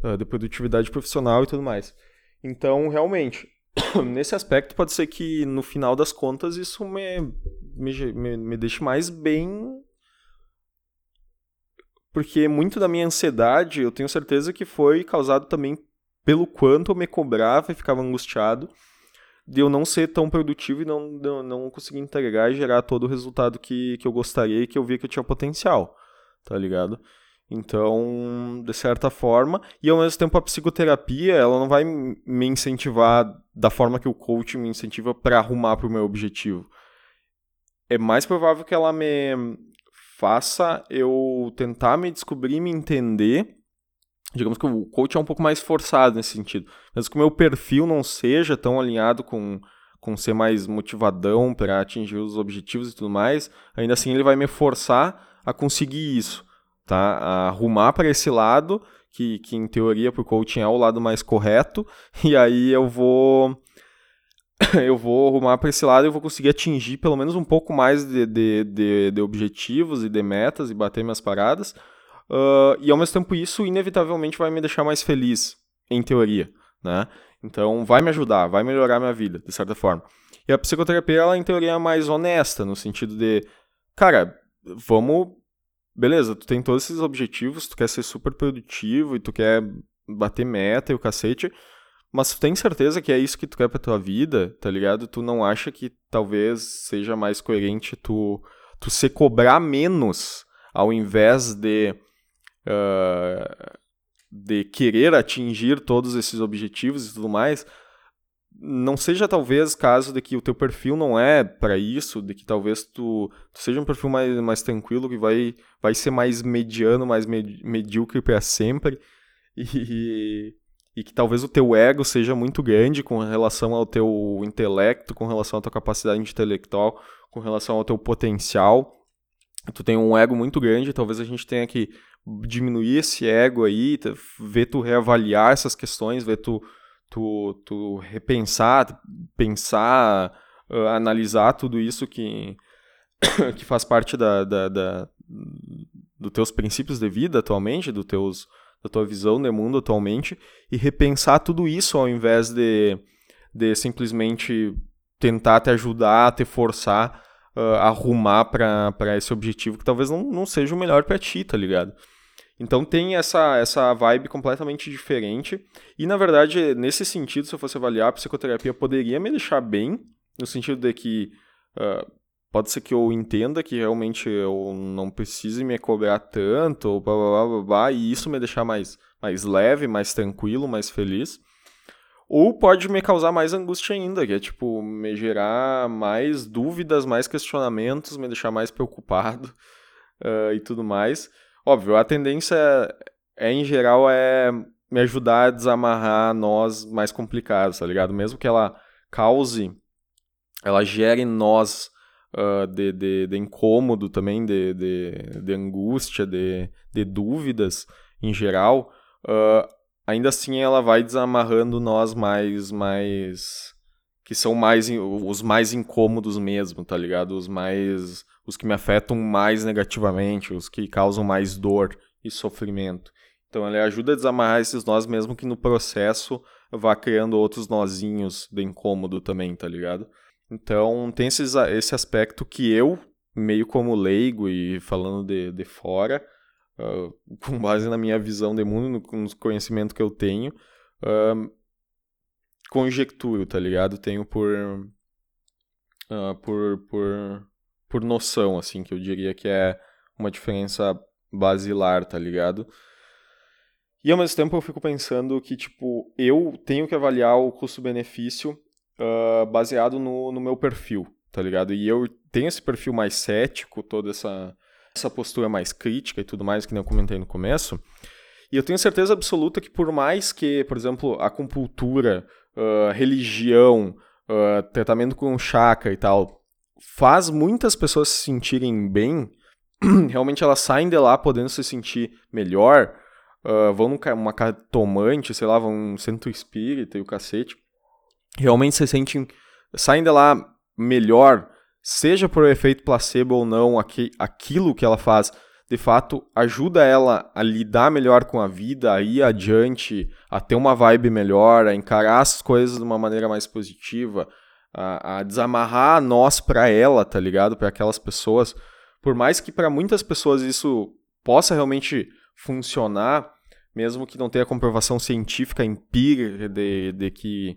Uh, de produtividade profissional e tudo mais. Então, realmente, nesse aspecto, pode ser que no final das contas isso me, me, me, me deixe mais bem. Porque muito da minha ansiedade, eu tenho certeza que foi causado também pelo quanto eu me cobrava e ficava angustiado de eu não ser tão produtivo e não, não, não conseguir entregar e gerar todo o resultado que, que eu gostaria e que eu via que eu tinha potencial, tá ligado? Então, de certa forma, e ao mesmo tempo a psicoterapia, ela não vai me incentivar da forma que o coaching me incentiva para arrumar para o meu objetivo. É mais provável que ela me faça eu tentar me descobrir, me entender digamos que o coach é um pouco mais forçado nesse sentido. Mesmo que o meu perfil não seja tão alinhado com, com ser mais motivadão para atingir os objetivos e tudo mais, ainda assim ele vai me forçar a conseguir isso, tá? A arrumar para esse lado, que, que em teoria para o coaching é o lado mais correto, e aí eu vou eu vou arrumar para esse lado e vou conseguir atingir pelo menos um pouco mais de, de, de, de objetivos e de metas e bater minhas paradas, Uh, e ao mesmo tempo isso inevitavelmente vai me deixar mais feliz, em teoria, né? Então, vai me ajudar, vai melhorar minha vida, de certa forma. E a psicoterapia, ela, em teoria, é mais honesta, no sentido de, cara, vamos. Beleza, tu tem todos esses objetivos, tu quer ser super produtivo e tu quer bater meta e o cacete, mas tu tem certeza que é isso que tu quer pra tua vida, tá ligado? Tu não acha que talvez seja mais coerente tu, tu se cobrar menos ao invés de. Uh, de querer atingir todos esses objetivos e tudo mais, não seja talvez caso de que o teu perfil não é para isso, de que talvez tu, tu, seja um perfil mais, mais tranquilo, que vai, vai ser mais mediano, mais med, medíocre para sempre, e, e que talvez o teu ego seja muito grande com relação ao teu intelecto, com relação à tua capacidade intelectual, com relação ao teu potencial. Tu tem um ego muito grande, talvez a gente tenha que diminuir esse ego aí, ver tu reavaliar essas questões, ver tu, tu, tu repensar, pensar, uh, analisar tudo isso que, que faz parte da, da, da, dos teus princípios de vida atualmente, do teus, da tua visão de mundo atualmente, e repensar tudo isso ao invés de, de simplesmente tentar te ajudar, te forçar uh, arrumar para esse objetivo que talvez não, não seja o melhor para ti, tá ligado? Então tem essa, essa vibe completamente diferente. E na verdade, nesse sentido, se eu fosse avaliar, a psicoterapia poderia me deixar bem, no sentido de que uh, pode ser que eu entenda que realmente eu não precise me cobrar tanto, ou blá, blá, blá, blá, e isso me deixar mais, mais leve, mais tranquilo, mais feliz. Ou pode me causar mais angústia ainda, que é tipo, me gerar mais dúvidas, mais questionamentos, me deixar mais preocupado uh, e tudo mais. Óbvio, a tendência é, em geral, é me ajudar a desamarrar nós mais complicados, tá ligado? Mesmo que ela cause, ela gere nós uh, de, de, de, incômodo também, de, de, de angústia, de, de dúvidas em geral, uh, ainda assim ela vai desamarrando nós mais, mais que são mais os mais incômodos mesmo, tá ligado? Os mais os que me afetam mais negativamente, os que causam mais dor e sofrimento. Então ele ajuda a desamarrar esses nós mesmo que no processo vá criando outros nozinhos de incômodo também, tá ligado? Então tem esses, esse aspecto que eu, meio como leigo e falando de, de fora, uh, com base na minha visão de mundo, no, no conhecimento que eu tenho, uh, conjecturo, tá ligado? Tenho por, uh, por, por por noção, assim, que eu diria que é uma diferença basilar, tá ligado? E ao mesmo tempo eu fico pensando que, tipo, eu tenho que avaliar o custo-benefício uh, baseado no, no meu perfil, tá ligado? E eu tenho esse perfil mais cético, toda essa, essa postura mais crítica e tudo mais, que nem eu comentei no começo. E eu tenho certeza absoluta que por mais que, por exemplo, a compultura, uh, religião, uh, tratamento com chakra e tal, faz muitas pessoas se sentirem bem, realmente elas saem de lá podendo se sentir melhor, uh, vão numa cartomante, sei lá, vão num centro espírita e o cacete, realmente se sentem, saem de lá melhor, seja por efeito placebo ou não, aqui, aquilo que ela faz de fato ajuda ela a lidar melhor com a vida, a ir adiante, a ter uma vibe melhor, a encarar as coisas de uma maneira mais positiva, a, a desamarrar nós para ela, tá ligado? Para aquelas pessoas. Por mais que para muitas pessoas isso possa realmente funcionar, mesmo que não tenha comprovação científica empírica de, de, que,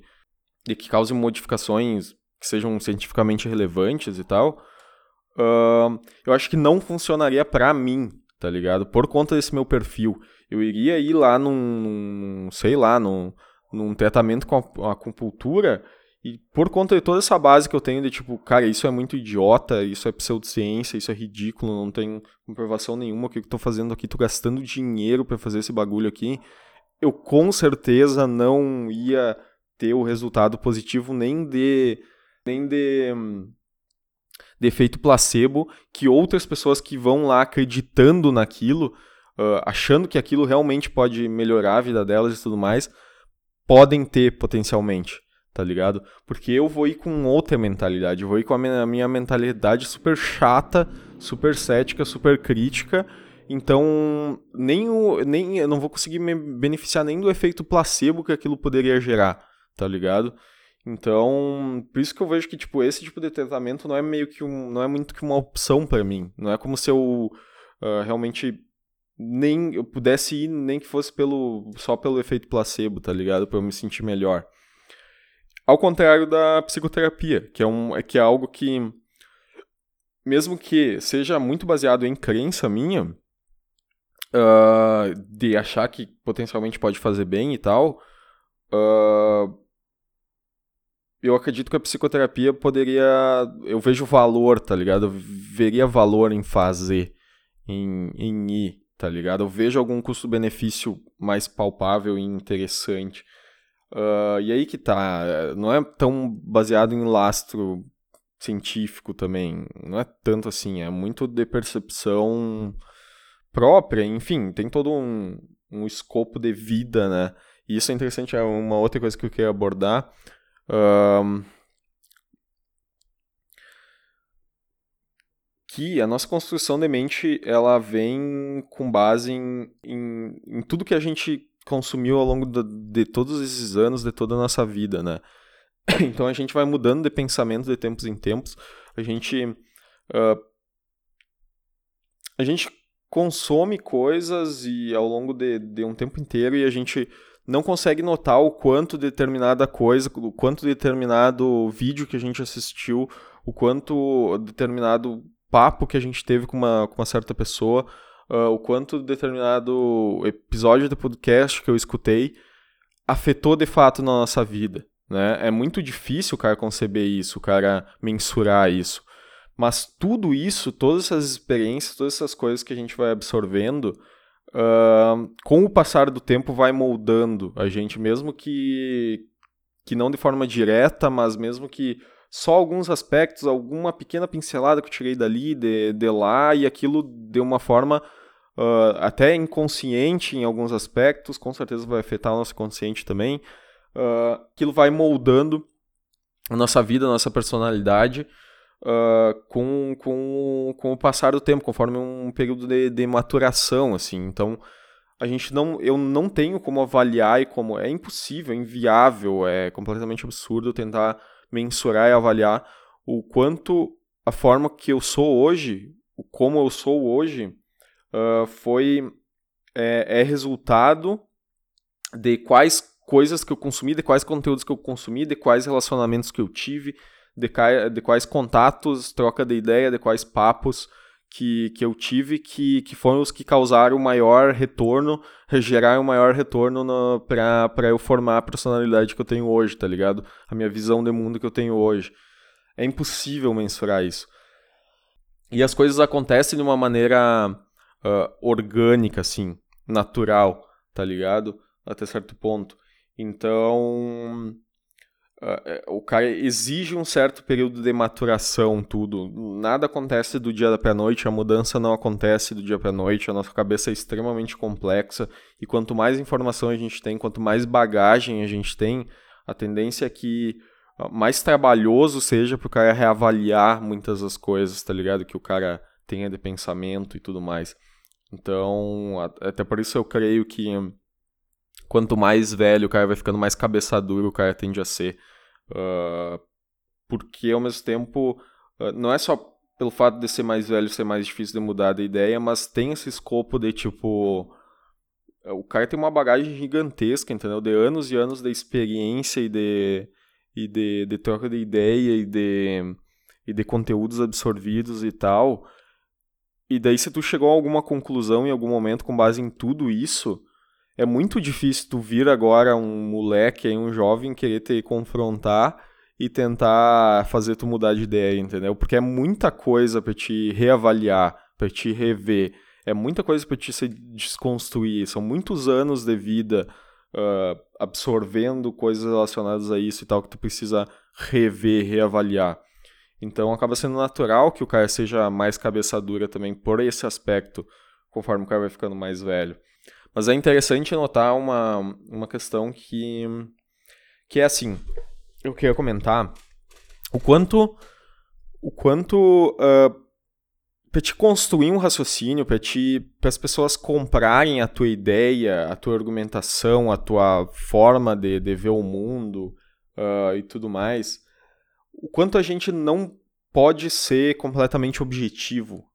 de que cause modificações que sejam cientificamente relevantes e tal, uh, eu acho que não funcionaria para mim, tá ligado? Por conta desse meu perfil. Eu iria ir lá num, num sei lá, num, num tratamento com acupuntura e por conta de toda essa base que eu tenho de tipo, cara, isso é muito idiota, isso é pseudociência, isso é ridículo, não tem comprovação nenhuma, o que eu tô fazendo aqui? Tô gastando dinheiro para fazer esse bagulho aqui. Eu com certeza não ia ter o resultado positivo nem de nem de, de efeito placebo que outras pessoas que vão lá acreditando naquilo, uh, achando que aquilo realmente pode melhorar a vida delas e tudo mais, podem ter potencialmente tá ligado? Porque eu vou ir com outra mentalidade, eu vou ir com a minha, mentalidade super chata, super cética, super crítica. Então, nem, o, nem eu não vou conseguir me beneficiar nem do efeito placebo que aquilo poderia gerar, tá ligado? Então, por isso que eu vejo que, tipo, esse tipo de tratamento não é meio que um, não é muito que uma opção para mim. Não é como se eu uh, realmente nem eu pudesse ir nem que fosse pelo só pelo efeito placebo, tá ligado? Para eu me sentir melhor. Ao contrário da psicoterapia, que é um que é algo que mesmo que seja muito baseado em crença minha, uh, de achar que potencialmente pode fazer bem e tal, uh, eu acredito que a psicoterapia poderia. Eu vejo valor, tá ligado? Eu veria valor em fazer, em, em ir, tá ligado? Eu vejo algum custo-benefício mais palpável e interessante. Uh, e aí que tá. Não é tão baseado em lastro científico também. Não é tanto assim. É muito de percepção própria. Enfim, tem todo um, um escopo de vida, né? E isso é interessante. É uma outra coisa que eu queria abordar um, que a nossa construção de mente ela vem com base em, em, em tudo que a gente consumiu ao longo de, de, todos esses anos, de toda a nossa vida, né? Então a gente vai mudando de pensamento de tempos em tempos, a gente uh, a gente consome coisas e ao longo de, de um tempo inteiro e a gente não consegue notar o quanto determinada coisa, o quanto determinado vídeo que a gente assistiu, o quanto determinado papo que a gente teve com uma, com uma certa pessoa, uh, o quanto determinado episódio do podcast que eu escutei afetou de fato na nossa vida. Né? É muito difícil o cara conceber isso, o cara mensurar isso. Mas tudo isso, todas essas experiências, todas essas coisas que a gente vai absorvendo, uh, com o passar do tempo vai moldando a gente, mesmo que, que não de forma direta, mas mesmo que só alguns aspectos, alguma pequena pincelada que eu tirei dali, de, de lá, e aquilo de uma forma uh, até inconsciente em alguns aspectos, com certeza vai afetar o nosso consciente também. Uh, aquilo vai moldando a nossa vida, a nossa personalidade uh, com, com, com o passar do tempo, conforme um período de, de maturação, assim. Então, a gente não, eu não tenho como avaliar e como é impossível, é inviável, é completamente absurdo tentar mensurar e avaliar o quanto a forma que eu sou hoje, o como eu sou hoje, uh, foi é, é, resultado de quais coisas que eu consumi, de quais conteúdos que eu consumi, de quais relacionamentos que eu tive, de, de quais contatos, troca de ideia, de quais papos que, que eu tive que, que foram os que causaram o maior retorno, geraram o maior retorno para eu formar a personalidade que eu tenho hoje, tá ligado? A minha visão de mundo que eu tenho hoje. É impossível mensurar isso. E as coisas acontecem de uma maneira uh, orgânica, assim, natural, tá ligado? Até certo ponto. Então, o cara exige um certo período de maturação, tudo. Nada acontece do dia para noite, a mudança não acontece do dia para noite, a nossa cabeça é extremamente complexa e quanto mais informação a gente tem, quanto mais bagagem a gente tem, a tendência é que mais trabalhoso seja para o cara reavaliar muitas das coisas, tá ligado? Que o cara tenha de pensamento e tudo mais. Então, até por isso eu creio que quanto mais velho o cara vai ficando, mais cabeça dura o cara tende a ser. Uh, porque ao mesmo tempo, uh, não é só pelo fato de ser mais velho ser mais difícil de mudar de ideia, mas tem esse escopo de tipo. O cara tem uma bagagem gigantesca, entendeu? De anos e anos de experiência e de, e de, de troca de ideia e de, e de conteúdos absorvidos e tal. E daí, se tu chegou a alguma conclusão em algum momento com base em tudo isso, é muito difícil tu vir agora um moleque, um jovem, querer te confrontar e tentar fazer tu mudar de ideia, entendeu? Porque é muita coisa para te reavaliar, para te rever, é muita coisa para te se desconstruir, são muitos anos de vida uh, absorvendo coisas relacionadas a isso e tal que tu precisa rever, reavaliar. Então acaba sendo natural que o cara seja mais cabeça dura também por esse aspecto, conforme o cara vai ficando mais velho. Mas é interessante notar uma, uma questão que, que é assim, eu queria comentar o quanto o quanto uh, para te construir um raciocínio, para te para as pessoas comprarem a tua ideia, a tua argumentação, a tua forma de, de ver o mundo, uh, e tudo mais, o quanto a gente não pode ser completamente objetivo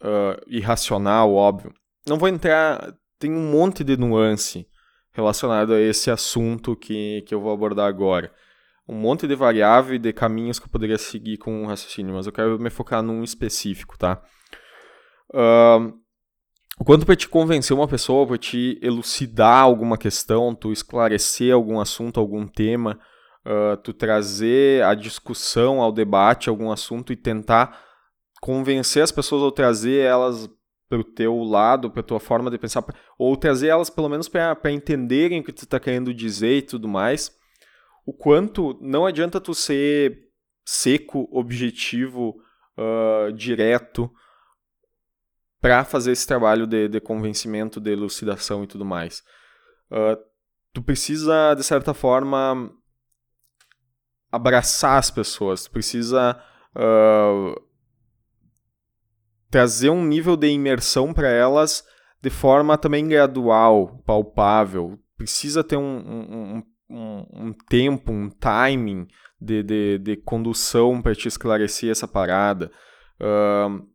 uh, e racional, óbvio. Não vou entrar. Tem um monte de nuance relacionado a esse assunto que, que eu vou abordar agora. Um monte de variável e de caminhos que eu poderia seguir com o raciocínio, mas eu quero me focar num específico, tá? Uh, o quanto para te convencer uma pessoa, para te elucidar alguma questão, tu esclarecer algum assunto, algum tema, uh, tu trazer a discussão, ao debate, algum assunto e tentar convencer as pessoas ou trazer elas para o teu lado, para tua forma de pensar, ou trazer elas pelo menos para entenderem o que tu está querendo dizer e tudo mais. O quanto não adianta tu ser seco, objetivo, uh, direto para fazer esse trabalho de, de, convencimento, de elucidação e tudo mais. Uh, tu precisa, de certa forma, abraçar as pessoas, tu precisa uh, trazer um nível de imersão para elas de forma também gradual, palpável. Precisa ter um, um, um, um tempo, um timing de, de, de condução para te esclarecer essa parada. Uh,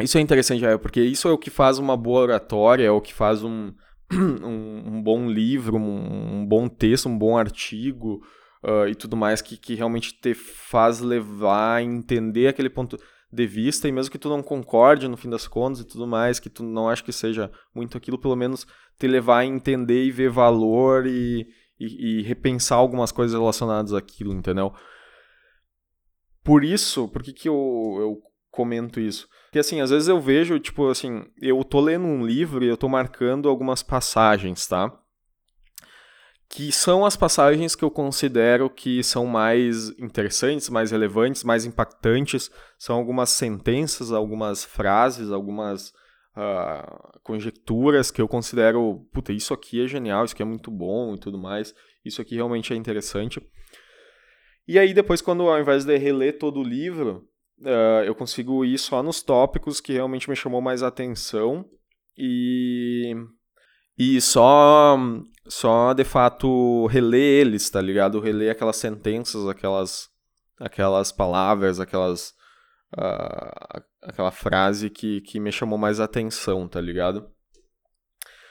isso é interessante, porque isso é o que faz uma boa oratória, é o que faz um, um, bom livro, um, um, bom texto, um bom artigo uh, e tudo mais que, que realmente te faz levar a entender aquele ponto de vista e mesmo que tu não concorde no fim das contas e tudo mais, que tu não acha que seja muito aquilo, pelo menos te levar a entender e ver valor e, e, e repensar algumas coisas relacionadas àquilo, entendeu? Por isso, por que, que eu, eu comento isso? Porque assim, às vezes eu vejo, tipo assim, eu tô lendo um livro e eu tô marcando algumas passagens, tá? Que são as passagens que eu considero que são mais interessantes, mais relevantes, mais impactantes. São algumas sentenças, algumas frases, algumas uh, conjecturas que eu considero, puta, isso aqui é genial, isso aqui é muito bom e tudo mais. Isso aqui realmente é interessante. E aí depois, quando ao invés de reler todo o livro, uh, eu consigo ir só nos tópicos que realmente me chamou mais atenção e e só só de fato reler eles, tá ligado? Reler aquelas sentenças, aquelas aquelas palavras, aquelas uh, aquela frase que, que me chamou mais atenção, tá ligado?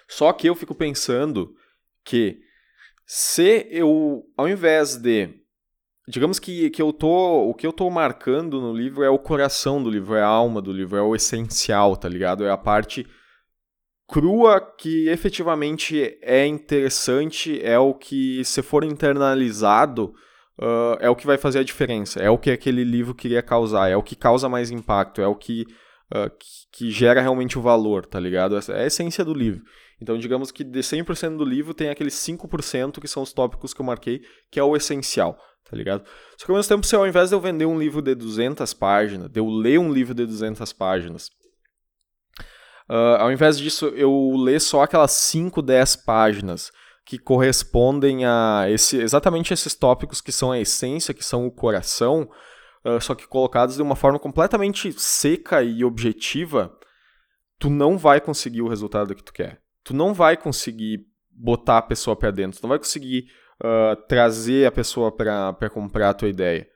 Só que eu fico pensando que se eu, ao invés de digamos que, que eu tô, o que eu tô marcando no livro é o coração do livro, é a alma do livro, é o essencial, tá ligado? É a parte crua que efetivamente é interessante, é o que, se for internalizado, uh, é o que vai fazer a diferença, é o que aquele livro queria causar, é o que causa mais impacto, é o que, uh, que, gera realmente o valor, tá ligado? Essa é a essência do livro. Então, digamos que de 100% do livro tem aqueles 5% que são os tópicos que eu marquei, que é o essencial, tá ligado? Só que ao mesmo tempo, se ao invés de eu vender um livro de 200 páginas, de eu ler um livro de 200 páginas, Uh, ao invés disso, eu ler só aquelas 5, 10 páginas que correspondem a esse, exatamente esses tópicos que são a essência, que são o coração, uh, só que colocados de uma forma completamente seca e objetiva, tu não vai conseguir o resultado que tu quer. Tu não vai conseguir botar a pessoa para dentro, tu não vai conseguir uh, trazer a pessoa para comprar a tua ideia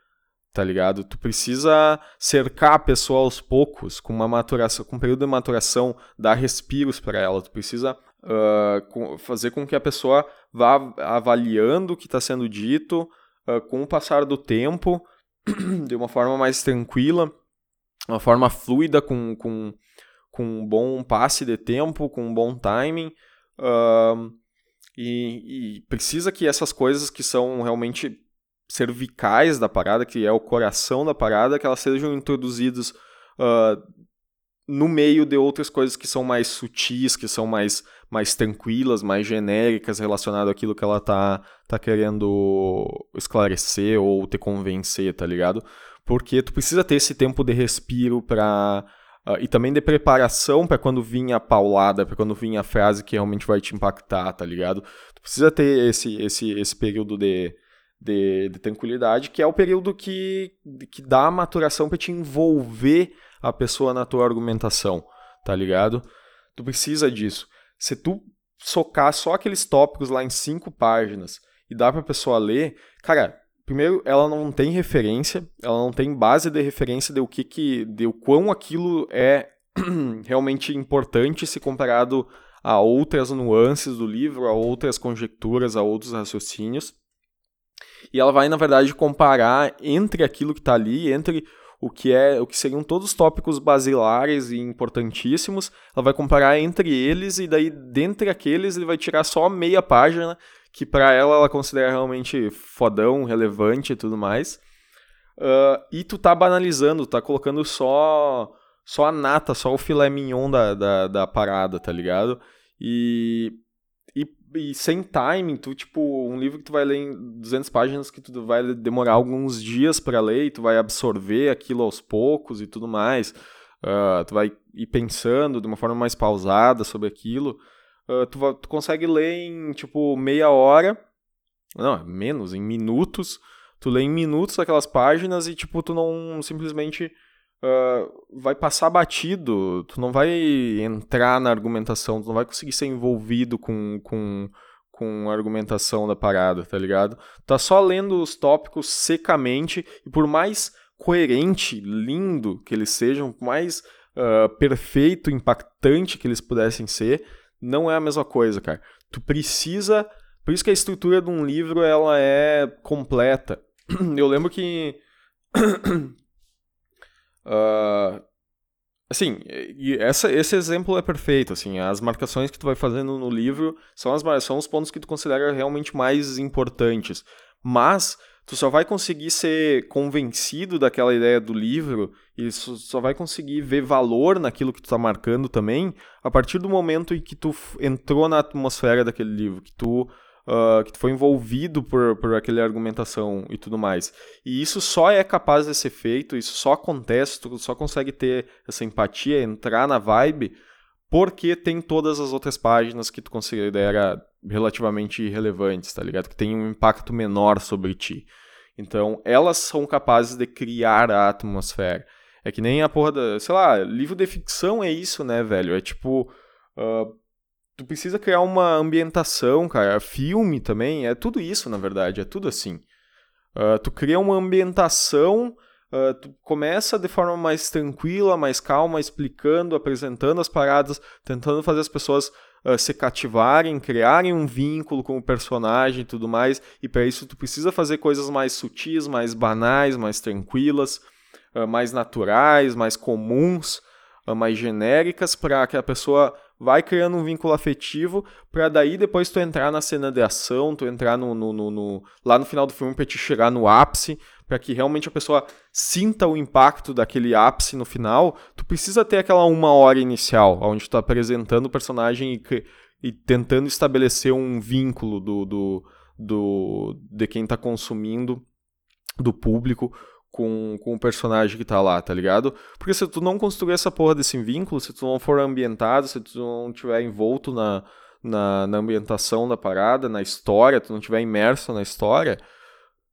tá ligado? Tu precisa cercar a pessoa aos poucos, com uma maturação, com um período de maturação, dar respiros para ela. Tu precisa uh, fazer com que a pessoa vá avaliando o que está sendo dito uh, com o passar do tempo, de uma forma mais tranquila, uma forma fluida, com, com, com um bom passe de tempo, com um bom timing. Uh, e, e precisa que essas coisas que são realmente cervicais da parada, que é o coração da parada, que elas sejam introduzidas uh, no meio de outras coisas que são mais sutis, que são mais, mais tranquilas, mais genéricas, relacionado àquilo que ela tá, tá querendo esclarecer ou te convencer, tá ligado? Porque tu precisa ter esse tempo de respiro para Uh, ah, e também de preparação para quando vinha a paulada, para quando vinha a frase que realmente vai te impactar, tá ligado? Tu precisa ter esse, esse, esse período de, de, de tranquilidade, que é o período que, que dá a maturação para te envolver a pessoa na tua argumentação, tá ligado? Tu precisa disso. Se tu socar só aqueles tópicos lá em cinco páginas e dá pra pessoa ler, cara, primeiro, ela não tem referência, ela não tem base de referência de o que que, de o quão aquilo é realmente importante se comparado a outras nuances do livro, a outras conjecturas, a outros raciocínios. E ela vai, na verdade, comparar entre aquilo que está ali, entre o que é o que seriam todos os tópicos basilares e importantíssimos, ela vai comparar entre eles e daí dentre aqueles ele vai tirar só meia página que para ela ela considera realmente fodão, relevante e tudo mais. Uh, e tu tá banalizando, tá colocando só só a nata, só o filé mignon da, da, da parada, tá ligado? E, e, sem timing, tu, tipo, um livro que tu vai ler em 200 páginas que tu vai demorar alguns dias para ler e tu vai absorver aquilo aos poucos e tudo mais. Uh, tu vai ir pensando de uma forma mais pausada sobre aquilo. Uh, tu, tu consegue ler em, tipo, meia hora. Não, menos, em minutos. Tu lê em minutos aquelas páginas e, tipo, tu não simplesmente uh, vai passar batido, tu não vai entrar na argumentação, tu não vai conseguir ser envolvido com, com, com a argumentação da parada, tá ligado? Tá só lendo os tópicos secamente e por mais coerente, lindo que eles sejam, por mais uh, perfeito, impactante que eles pudessem ser, não é a mesma coisa, cara. Tu precisa. Por isso que a estrutura de um livro ela é completa. Eu lembro que Uh, assim, essa, esse exemplo é perfeito, assim, as marcações que tu vai fazendo no livro são, as, são os pontos que tu considera realmente mais importantes, mas tu só vai conseguir ser convencido daquela ideia do livro e só vai conseguir ver valor naquilo que tu tá marcando também a partir do momento em que tu entrou na atmosfera daquele livro, que tu uh, que foi envolvido por, por aquela argumentação e tudo mais. E isso só é capaz de ser feito, isso só acontece, tu só consegue ter essa empatia, entrar na vibe, porque tem todas as outras páginas que tu considera relativamente irrelevantes, tá ligado? Que tem um impacto menor sobre ti. Então, elas são capazes de criar a atmosfera. É que nem a porra da. Sei lá, livro de ficção é isso, né, velho? É tipo. Uh, tu precisa criar uma ambientação, cara. Filme também, é tudo isso, na verdade, é tudo assim. Uh, tu cria uma ambientação, uh, tu começa de forma mais tranquila, mais calma, explicando, apresentando as paradas, tentando fazer as pessoas uh, se cativarem, criarem um vínculo com o personagem e tudo mais. E para isso tu precisa fazer coisas mais sutis, mais banais, mais tranquilas, mais naturais, mais comuns, mais genéricas, para que a pessoa vai criando um vínculo afetivo para daí depois tu entrar na cena de ação, tu entrar no, no, no, no lá no final do filme para te chegar no ápice, para que realmente a pessoa sinta o impacto daquele ápice no final, tu precisa ter aquela uma hora inicial, onde tu tá apresentando o personagem e, e tentando estabelecer um vínculo do, do, do de quem tá consumindo, do público, com, com o personagem que tá lá, tá ligado? Porque se tu não construir essa porra desse vínculo, se tu não for ambientado, se tu não tiver envolto na, na, na ambientação da parada, na história, tu não tiver imerso na história,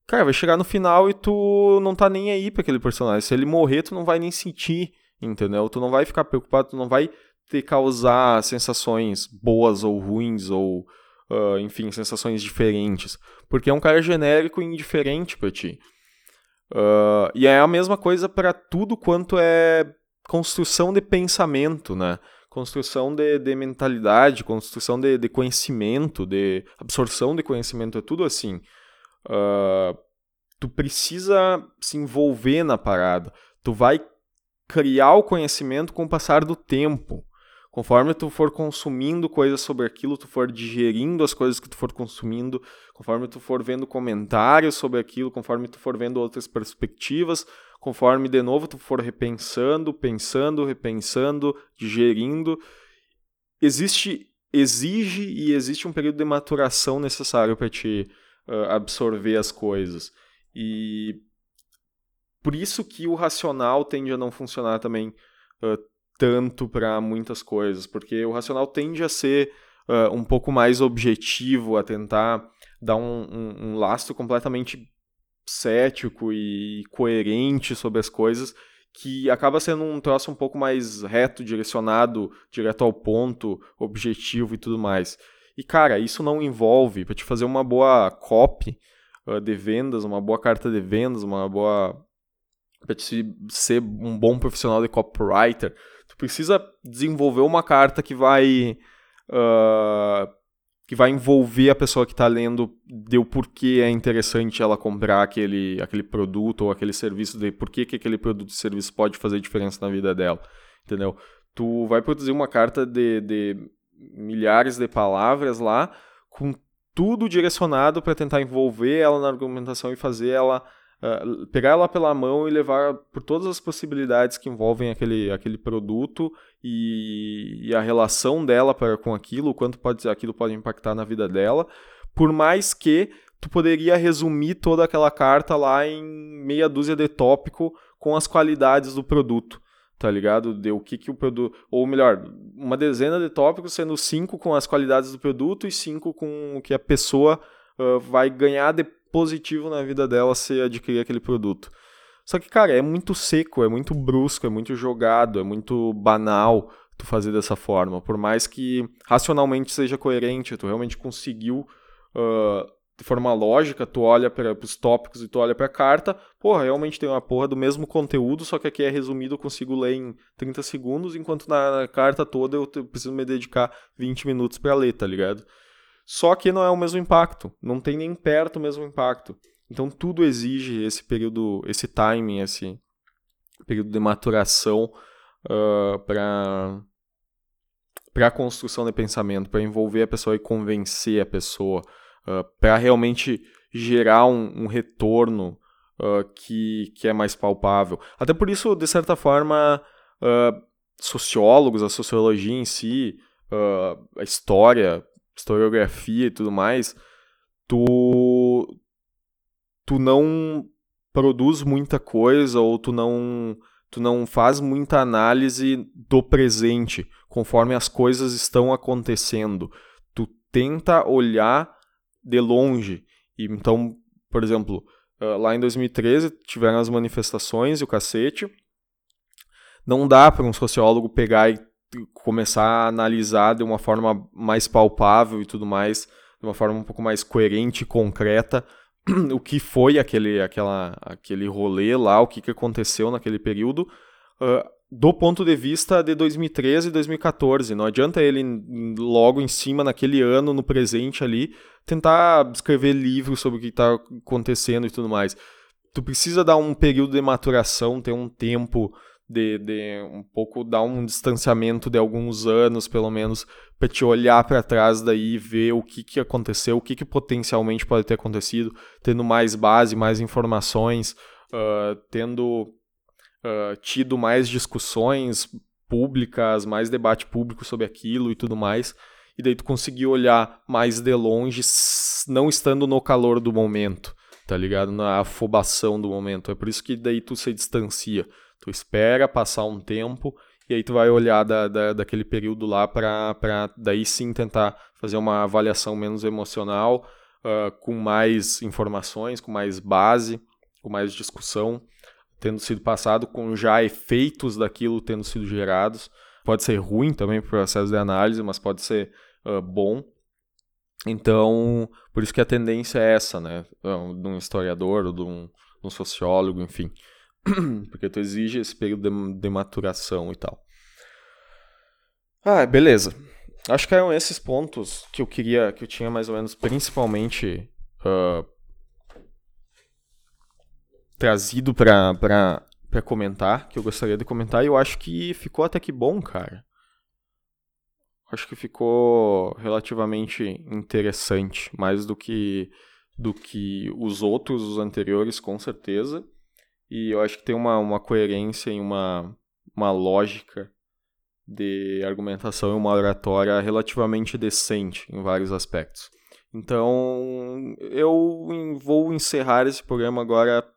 cara, vai chegar no final e tu não tá nem aí pra aquele personagem. Se ele morrer, tu não vai nem sentir, entendeu? Tu não vai ficar preocupado, tu não vai te causar sensações boas ou ruins ou, uh, enfim, sensações diferentes. Porque é um cara genérico e indiferente pra ti. Uh, e é a mesma coisa para tudo quanto é construção de pensamento, né? Construção de, de mentalidade, construção de, de, conhecimento, de absorção de conhecimento, é tudo assim. Uh, tu precisa se envolver na parada. Tu vai criar o conhecimento com o passar do tempo. Conforme tu for consumindo coisas sobre aquilo, tu for digerindo as coisas que tu for consumindo, conforme tu for vendo comentários sobre aquilo, conforme tu for vendo outras perspectivas, conforme de novo tu for repensando, pensando, repensando, digerindo, existe exige e existe um período de maturação necessário para te uh, absorver as coisas. E por isso que o racional tende a não funcionar também uh, tanto para muitas coisas, porque o racional tende a ser uh, um pouco mais objetivo, a tentar dar um, um, um lastro completamente cético e coerente sobre as coisas, que acaba sendo um troço um pouco mais reto, direcionado, direto ao ponto, objetivo e tudo mais. E, cara, isso não envolve, para te fazer uma boa copy uh, de vendas, uma boa carta de vendas, uma boa. para te ser um bom profissional de copywriter, precisa desenvolver uma carta que vai. Uh, que vai envolver a pessoa que está lendo de o porquê é interessante ela comprar aquele, aquele produto ou aquele serviço, de por que, que aquele produto e serviço pode fazer diferença na vida dela, entendeu? Tu vai produzir uma carta de, de milhares de palavras lá, com tudo direcionado para tentar envolver ela na argumentação e fazer ela uh, pegar ela pela mão e levar por todas as possibilidades que envolvem aquele, aquele produto e, e a relação dela com aquilo, o quanto pode, aquilo pode impactar na vida dela, por mais que tu poderia resumir toda aquela carta lá em meia dúzia de tópico com as qualidades do produto tá ligado? De o que, que o produto. Ou melhor, uma dezena de tópicos, sendo cinco com as qualidades do produto e cinco com o que a pessoa uh, vai ganhar de positivo na vida dela se adquirir aquele produto. Só que, cara, é muito seco, é muito brusco, é muito jogado, é muito banal tu fazer dessa forma. Por mais que racionalmente seja coerente, tu realmente conseguiu uh, de forma lógica, tu olha para os tópicos e tu olha para a carta, porra, realmente tem uma porra do mesmo conteúdo, só que aqui é resumido, eu consigo ler em 30 segundos, enquanto na carta toda eu preciso me dedicar 20 minutos para ler, tá ligado? Só que não é o mesmo impacto, não tem nem perto o mesmo impacto. Então tudo exige esse período, esse timing, esse período de maturação uh, para para a construção de pensamento, para envolver a pessoa e convencer a pessoa uh, para realmente gerar um, um retorno uh, que, que é mais palpável. Até por isso, de certa forma, sociólogos, a sociologia em si, a história, historiografia e tudo mais, tu, tu não produz muita coisa ou tu não tu não faz muita análise do presente conforme as coisas estão acontecendo. Tu tenta olhar de longe. E, então, por exemplo, uh, lá em 2013 tiveram as manifestações e o cacete. Não dá para um sociólogo pegar e começar a analisar de uma forma mais palpável e tudo mais, de uma forma um pouco mais coerente e concreta, o que foi aquele, aquela, aquele rolê lá, o que, que aconteceu naquele período. Uh, do ponto de vista de 2013 e 2014. Não adianta ele logo em cima, naquele ano, no presente ali, tentar escrever livros sobre o que está acontecendo e tudo mais. Tu precisa dar um período de maturação, ter um tempo de, de um pouco, dar um distanciamento de alguns anos, pelo menos, para te olhar para trás daí e ver o que, que aconteceu, o que, que potencialmente pode ter acontecido, tendo mais base, mais informações, uh, tendo uh, tido mais discussões públicas, mais debate público sobre aquilo e tudo mais. E daí tu conseguir olhar mais de longe, não estando no calor do momento, tá ligado? Na afobação do momento. É por isso que daí tu se distancia. Tu espera passar um tempo e aí tu vai olhar da, da, daquele período lá para daí sim tentar fazer uma avaliação menos emocional, uh, com mais informações, com mais base, com mais discussão tendo sido passado, com já efeitos daquilo tendo sido gerados. Pode ser ruim também para o processo de análise, mas pode ser uh, bom. Então, por isso que a tendência é essa, né? De um historiador ou de um, de um sociólogo, enfim. Porque tu exige esse período de, de maturação e tal. Ah, beleza. Acho que eram esses pontos que eu queria, que eu tinha mais ou menos, principalmente uh, trazido pra, pra, pra comentar, que eu gostaria de comentar, e eu acho que ficou até que bom, cara. Acho que ficou relativamente interessante, mais do que do que os outros, os anteriores, com certeza. E eu acho que tem uma, uma coerência e uma, uma lógica de argumentação e uma oratória relativamente decente em vários aspectos. Então, eu vou encerrar esse programa agora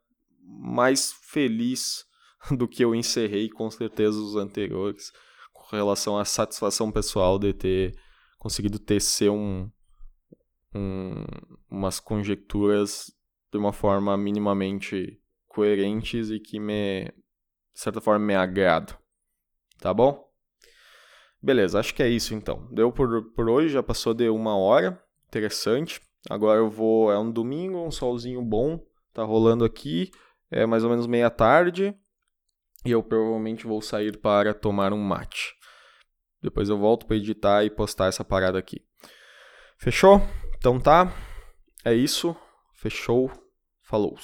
mais feliz do que eu encerrei com certeza os anteriores, com relação à satisfação pessoal de ter conseguido tecer um, um, umas conjecturas de uma forma minimamente coerentes e que me, de certa forma, me agrado. Tá bom? Beleza, acho que é isso então. Deu por, por hoje, já passou de uma hora. Interessante. Agora eu vou. É um domingo, um solzinho bom. Tá rolando aqui. É mais ou menos meia tarde. E eu provavelmente vou sair para tomar um mate. Depois eu volto para editar e postar essa parada aqui. Fechou? Então tá. É isso. Fechou. Falou.